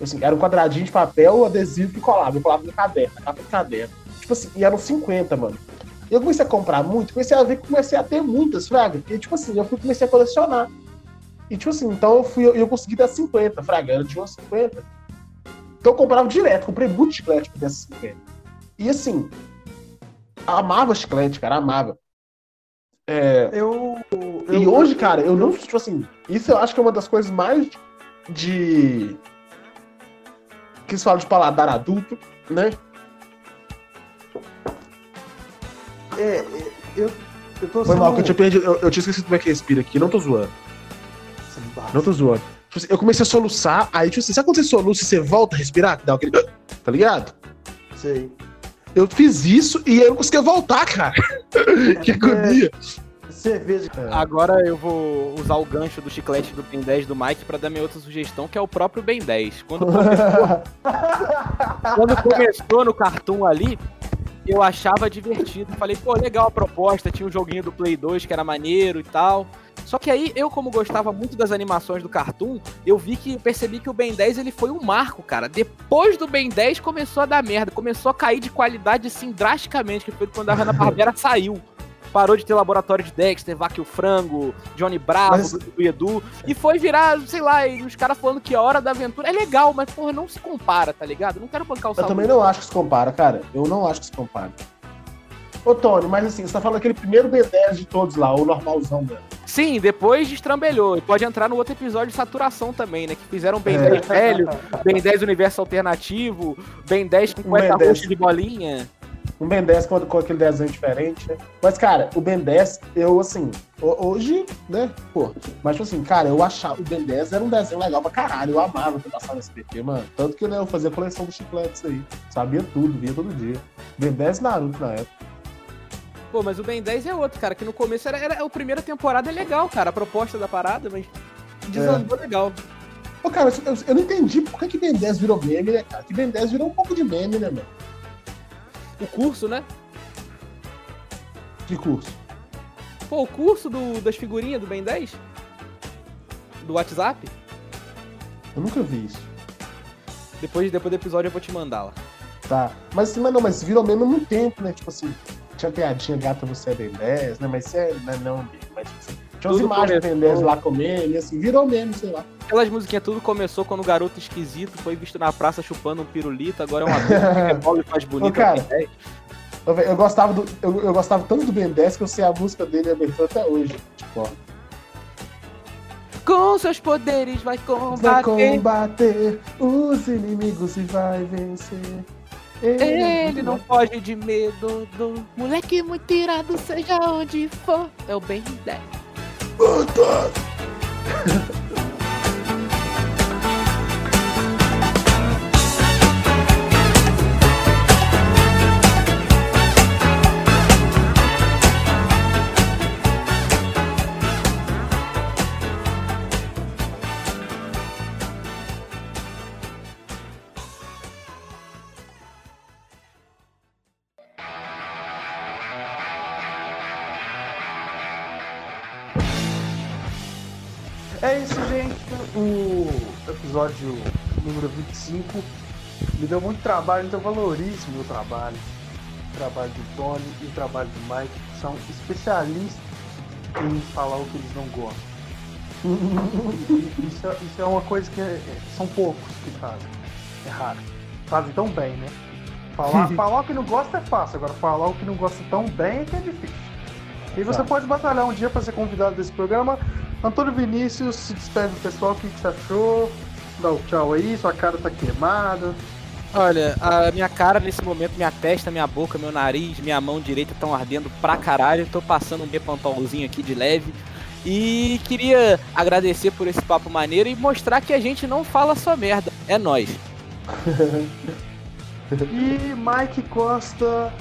Speaker 5: Assim, era um quadradinho de papel, adesivo que colava. Eu colava no caderno, na capa do caderno. Tipo assim, e eram 50, mano. E eu comecei a comprar muito, comecei a ver que comecei a ter muitas, fraga. E tipo assim, eu fui, comecei a colecionar. E tipo assim, então eu fui, eu, eu consegui dar 50, fraga. Eu tinha umas 50. Então eu comprava direto, comprei muito chiclete pra dessas velho. E assim, amava chiclete, cara, amava. É,
Speaker 4: Eu.
Speaker 5: e
Speaker 4: eu-
Speaker 5: hoje, cara, eu não, tipo assim, isso eu acho que é uma das coisas mais de. que se fala de paladar adulto, né?
Speaker 4: É, é, eu, eu tô
Speaker 5: Foi mal que eu tinha perdido. Eu, eu tinha esquecido como é que respira aqui, não tô zoando. Não tô zoando. Tipo assim, eu comecei a soluçar, aí, tipo assim, sabe quando você soluça e você volta a respirar? que Dá aquele. Tá ligado?
Speaker 4: Sei.
Speaker 5: Eu fiz isso e eu não conseguia voltar, cara. que agonia.
Speaker 4: Cerveja.
Speaker 2: Agora eu vou usar o gancho do chiclete do Ben 10 do Mike pra dar minha outra sugestão, que é o próprio Ben 10. Quando começou, quando começou no Cartoon ali, eu achava divertido. Falei, pô, legal a proposta, tinha um joguinho do Play 2 que era maneiro e tal. Só que aí, eu como gostava muito das animações do Cartoon, eu vi que, percebi que o Ben 10 ele foi um marco, cara. Depois do Ben 10 começou a dar merda, começou a cair de qualidade assim drasticamente, que foi quando a Hanna-Barbera saiu. Parou de ter laboratório de Dexter, Vaque o Frango, Johnny Bravo,
Speaker 5: Mas-
Speaker 2: do Edu, e foi virar, sei lá, e os caras falando que a hora da aventura é legal, mas porra, não se compara, tá ligado? Não quero bancar o
Speaker 5: Eu também não acho que se compara, cara. Eu não acho que se compara. Ô, Tony, mas assim, você tá falando aquele primeiro B10 de todos lá, o normalzão, velho.
Speaker 2: Sim, depois destrambelhou. E pode entrar no outro episódio de saturação também, né? Que fizeram Ben
Speaker 5: É.
Speaker 2: 10 velho, Ben 10 universo alternativo, Ben 10 com cueca
Speaker 5: Ben 10.
Speaker 2: roxa de bolinha.
Speaker 5: Um Ben 10 com, com aquele desenho diferente, né? Mas, cara, o Ben 10, eu, assim, ho- hoje, né, pô, mas, tipo assim, cara, eu achava, o Ben 10 era um desenho legal pra caralho, eu amava ter passado no SBT, mano. Tanto que, né, eu fazia coleção de chicletes aí, sabia tudo, via todo dia. Ben 10 e Naruto na época.
Speaker 2: Pô, mas o Ben 10 é outro, cara, que no começo era, era a primeira temporada é legal, cara, a proposta da parada, mas desandou legal.
Speaker 5: Ô, cara, eu, eu- eu não entendi por que, que Ben 10 virou meme, né, cara? Que Ben 10 virou um pouco de meme, né, mano?
Speaker 2: O curso, né?
Speaker 5: De curso.
Speaker 2: Pô, o curso do, das figurinhas do Ben 10? Do WhatsApp?
Speaker 5: Eu nunca vi isso.
Speaker 2: Depois, depois do episódio eu vou te mandar lá.
Speaker 5: Tá. Mas, mas não, mas virou meme há muito tempo, né? Tipo assim, tinha piadinha gata você é Ben 10, né? Mas isso é, não, não mas tipo assim, tinha umas imagens do Ben
Speaker 2: começou-
Speaker 5: 10 lá comendo, e assim, virou meme, sei lá.
Speaker 2: Aquelas musiquinhas tudo começou quando o garoto esquisito foi visto na praça chupando um pirulito, agora é um adulto que e faz bonito.
Speaker 5: Ô, cara.
Speaker 2: ao Ben 10.
Speaker 5: Eu, eu gostava do, eu, eu gostava tanto do Ben 10 que eu sei a música dele abertura até hoje. Tipo, ó.
Speaker 2: Com seus poderes vai
Speaker 5: Vai
Speaker 2: combater.
Speaker 5: combater os inimigos e vai vencer.
Speaker 2: Ele não foge de medo do moleque muito irado, seja onde for. É o Ben 10.
Speaker 4: É isso, gente. O episódio número 25 me deu muito trabalho, então valorize o meu trabalho. O trabalho do Tony e o trabalho do Mike, que são especialistas em falar o que eles não gostam. Isso, é- isso é uma coisa que é- são poucos que fazem. É raro. Fazem tão bem, né? Falar, falar o que não gosta é fácil, agora falar o que não gosta tão bem é que é difícil. E você
Speaker 5: Tá.
Speaker 4: pode batalhar um dia para ser convidado desse programa. Antônio Vinícius, se despede do pessoal, o que, que você achou? Dá o tchau aí, sua cara tá queimada.
Speaker 2: Olha, a minha cara nesse momento, minha testa, minha boca, meu nariz, minha mão direita estão ardendo pra caralho. Tô passando um bepantolzinho aqui de leve. E queria agradecer por esse papo maneiro e mostrar que a gente não fala só merda. É nóis.
Speaker 4: E Mike Costa,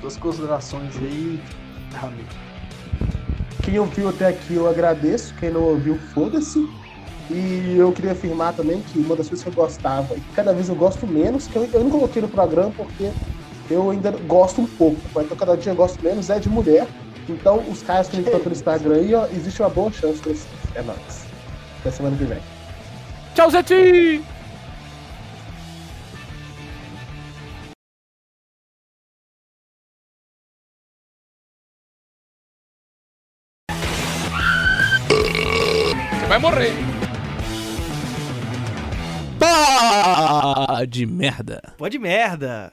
Speaker 4: suas considerações aí, amigo.
Speaker 5: Quem ouviu até aqui eu agradeço, quem não ouviu, foda-se. E eu queria afirmar também que uma das coisas que eu gostava, e cada vez eu gosto menos, que eu, eu não coloquei no programa porque eu ainda gosto um pouco, então cada dia eu gosto menos, é de mulher. Então, os caras que me estão pelo Instagram aí, ó, existe uma boa chance pra vocês. É nóis. Até semana que vem.
Speaker 2: Tchau, Zeti!
Speaker 3: Vai morrer. Pode merda.
Speaker 7: Pode merda.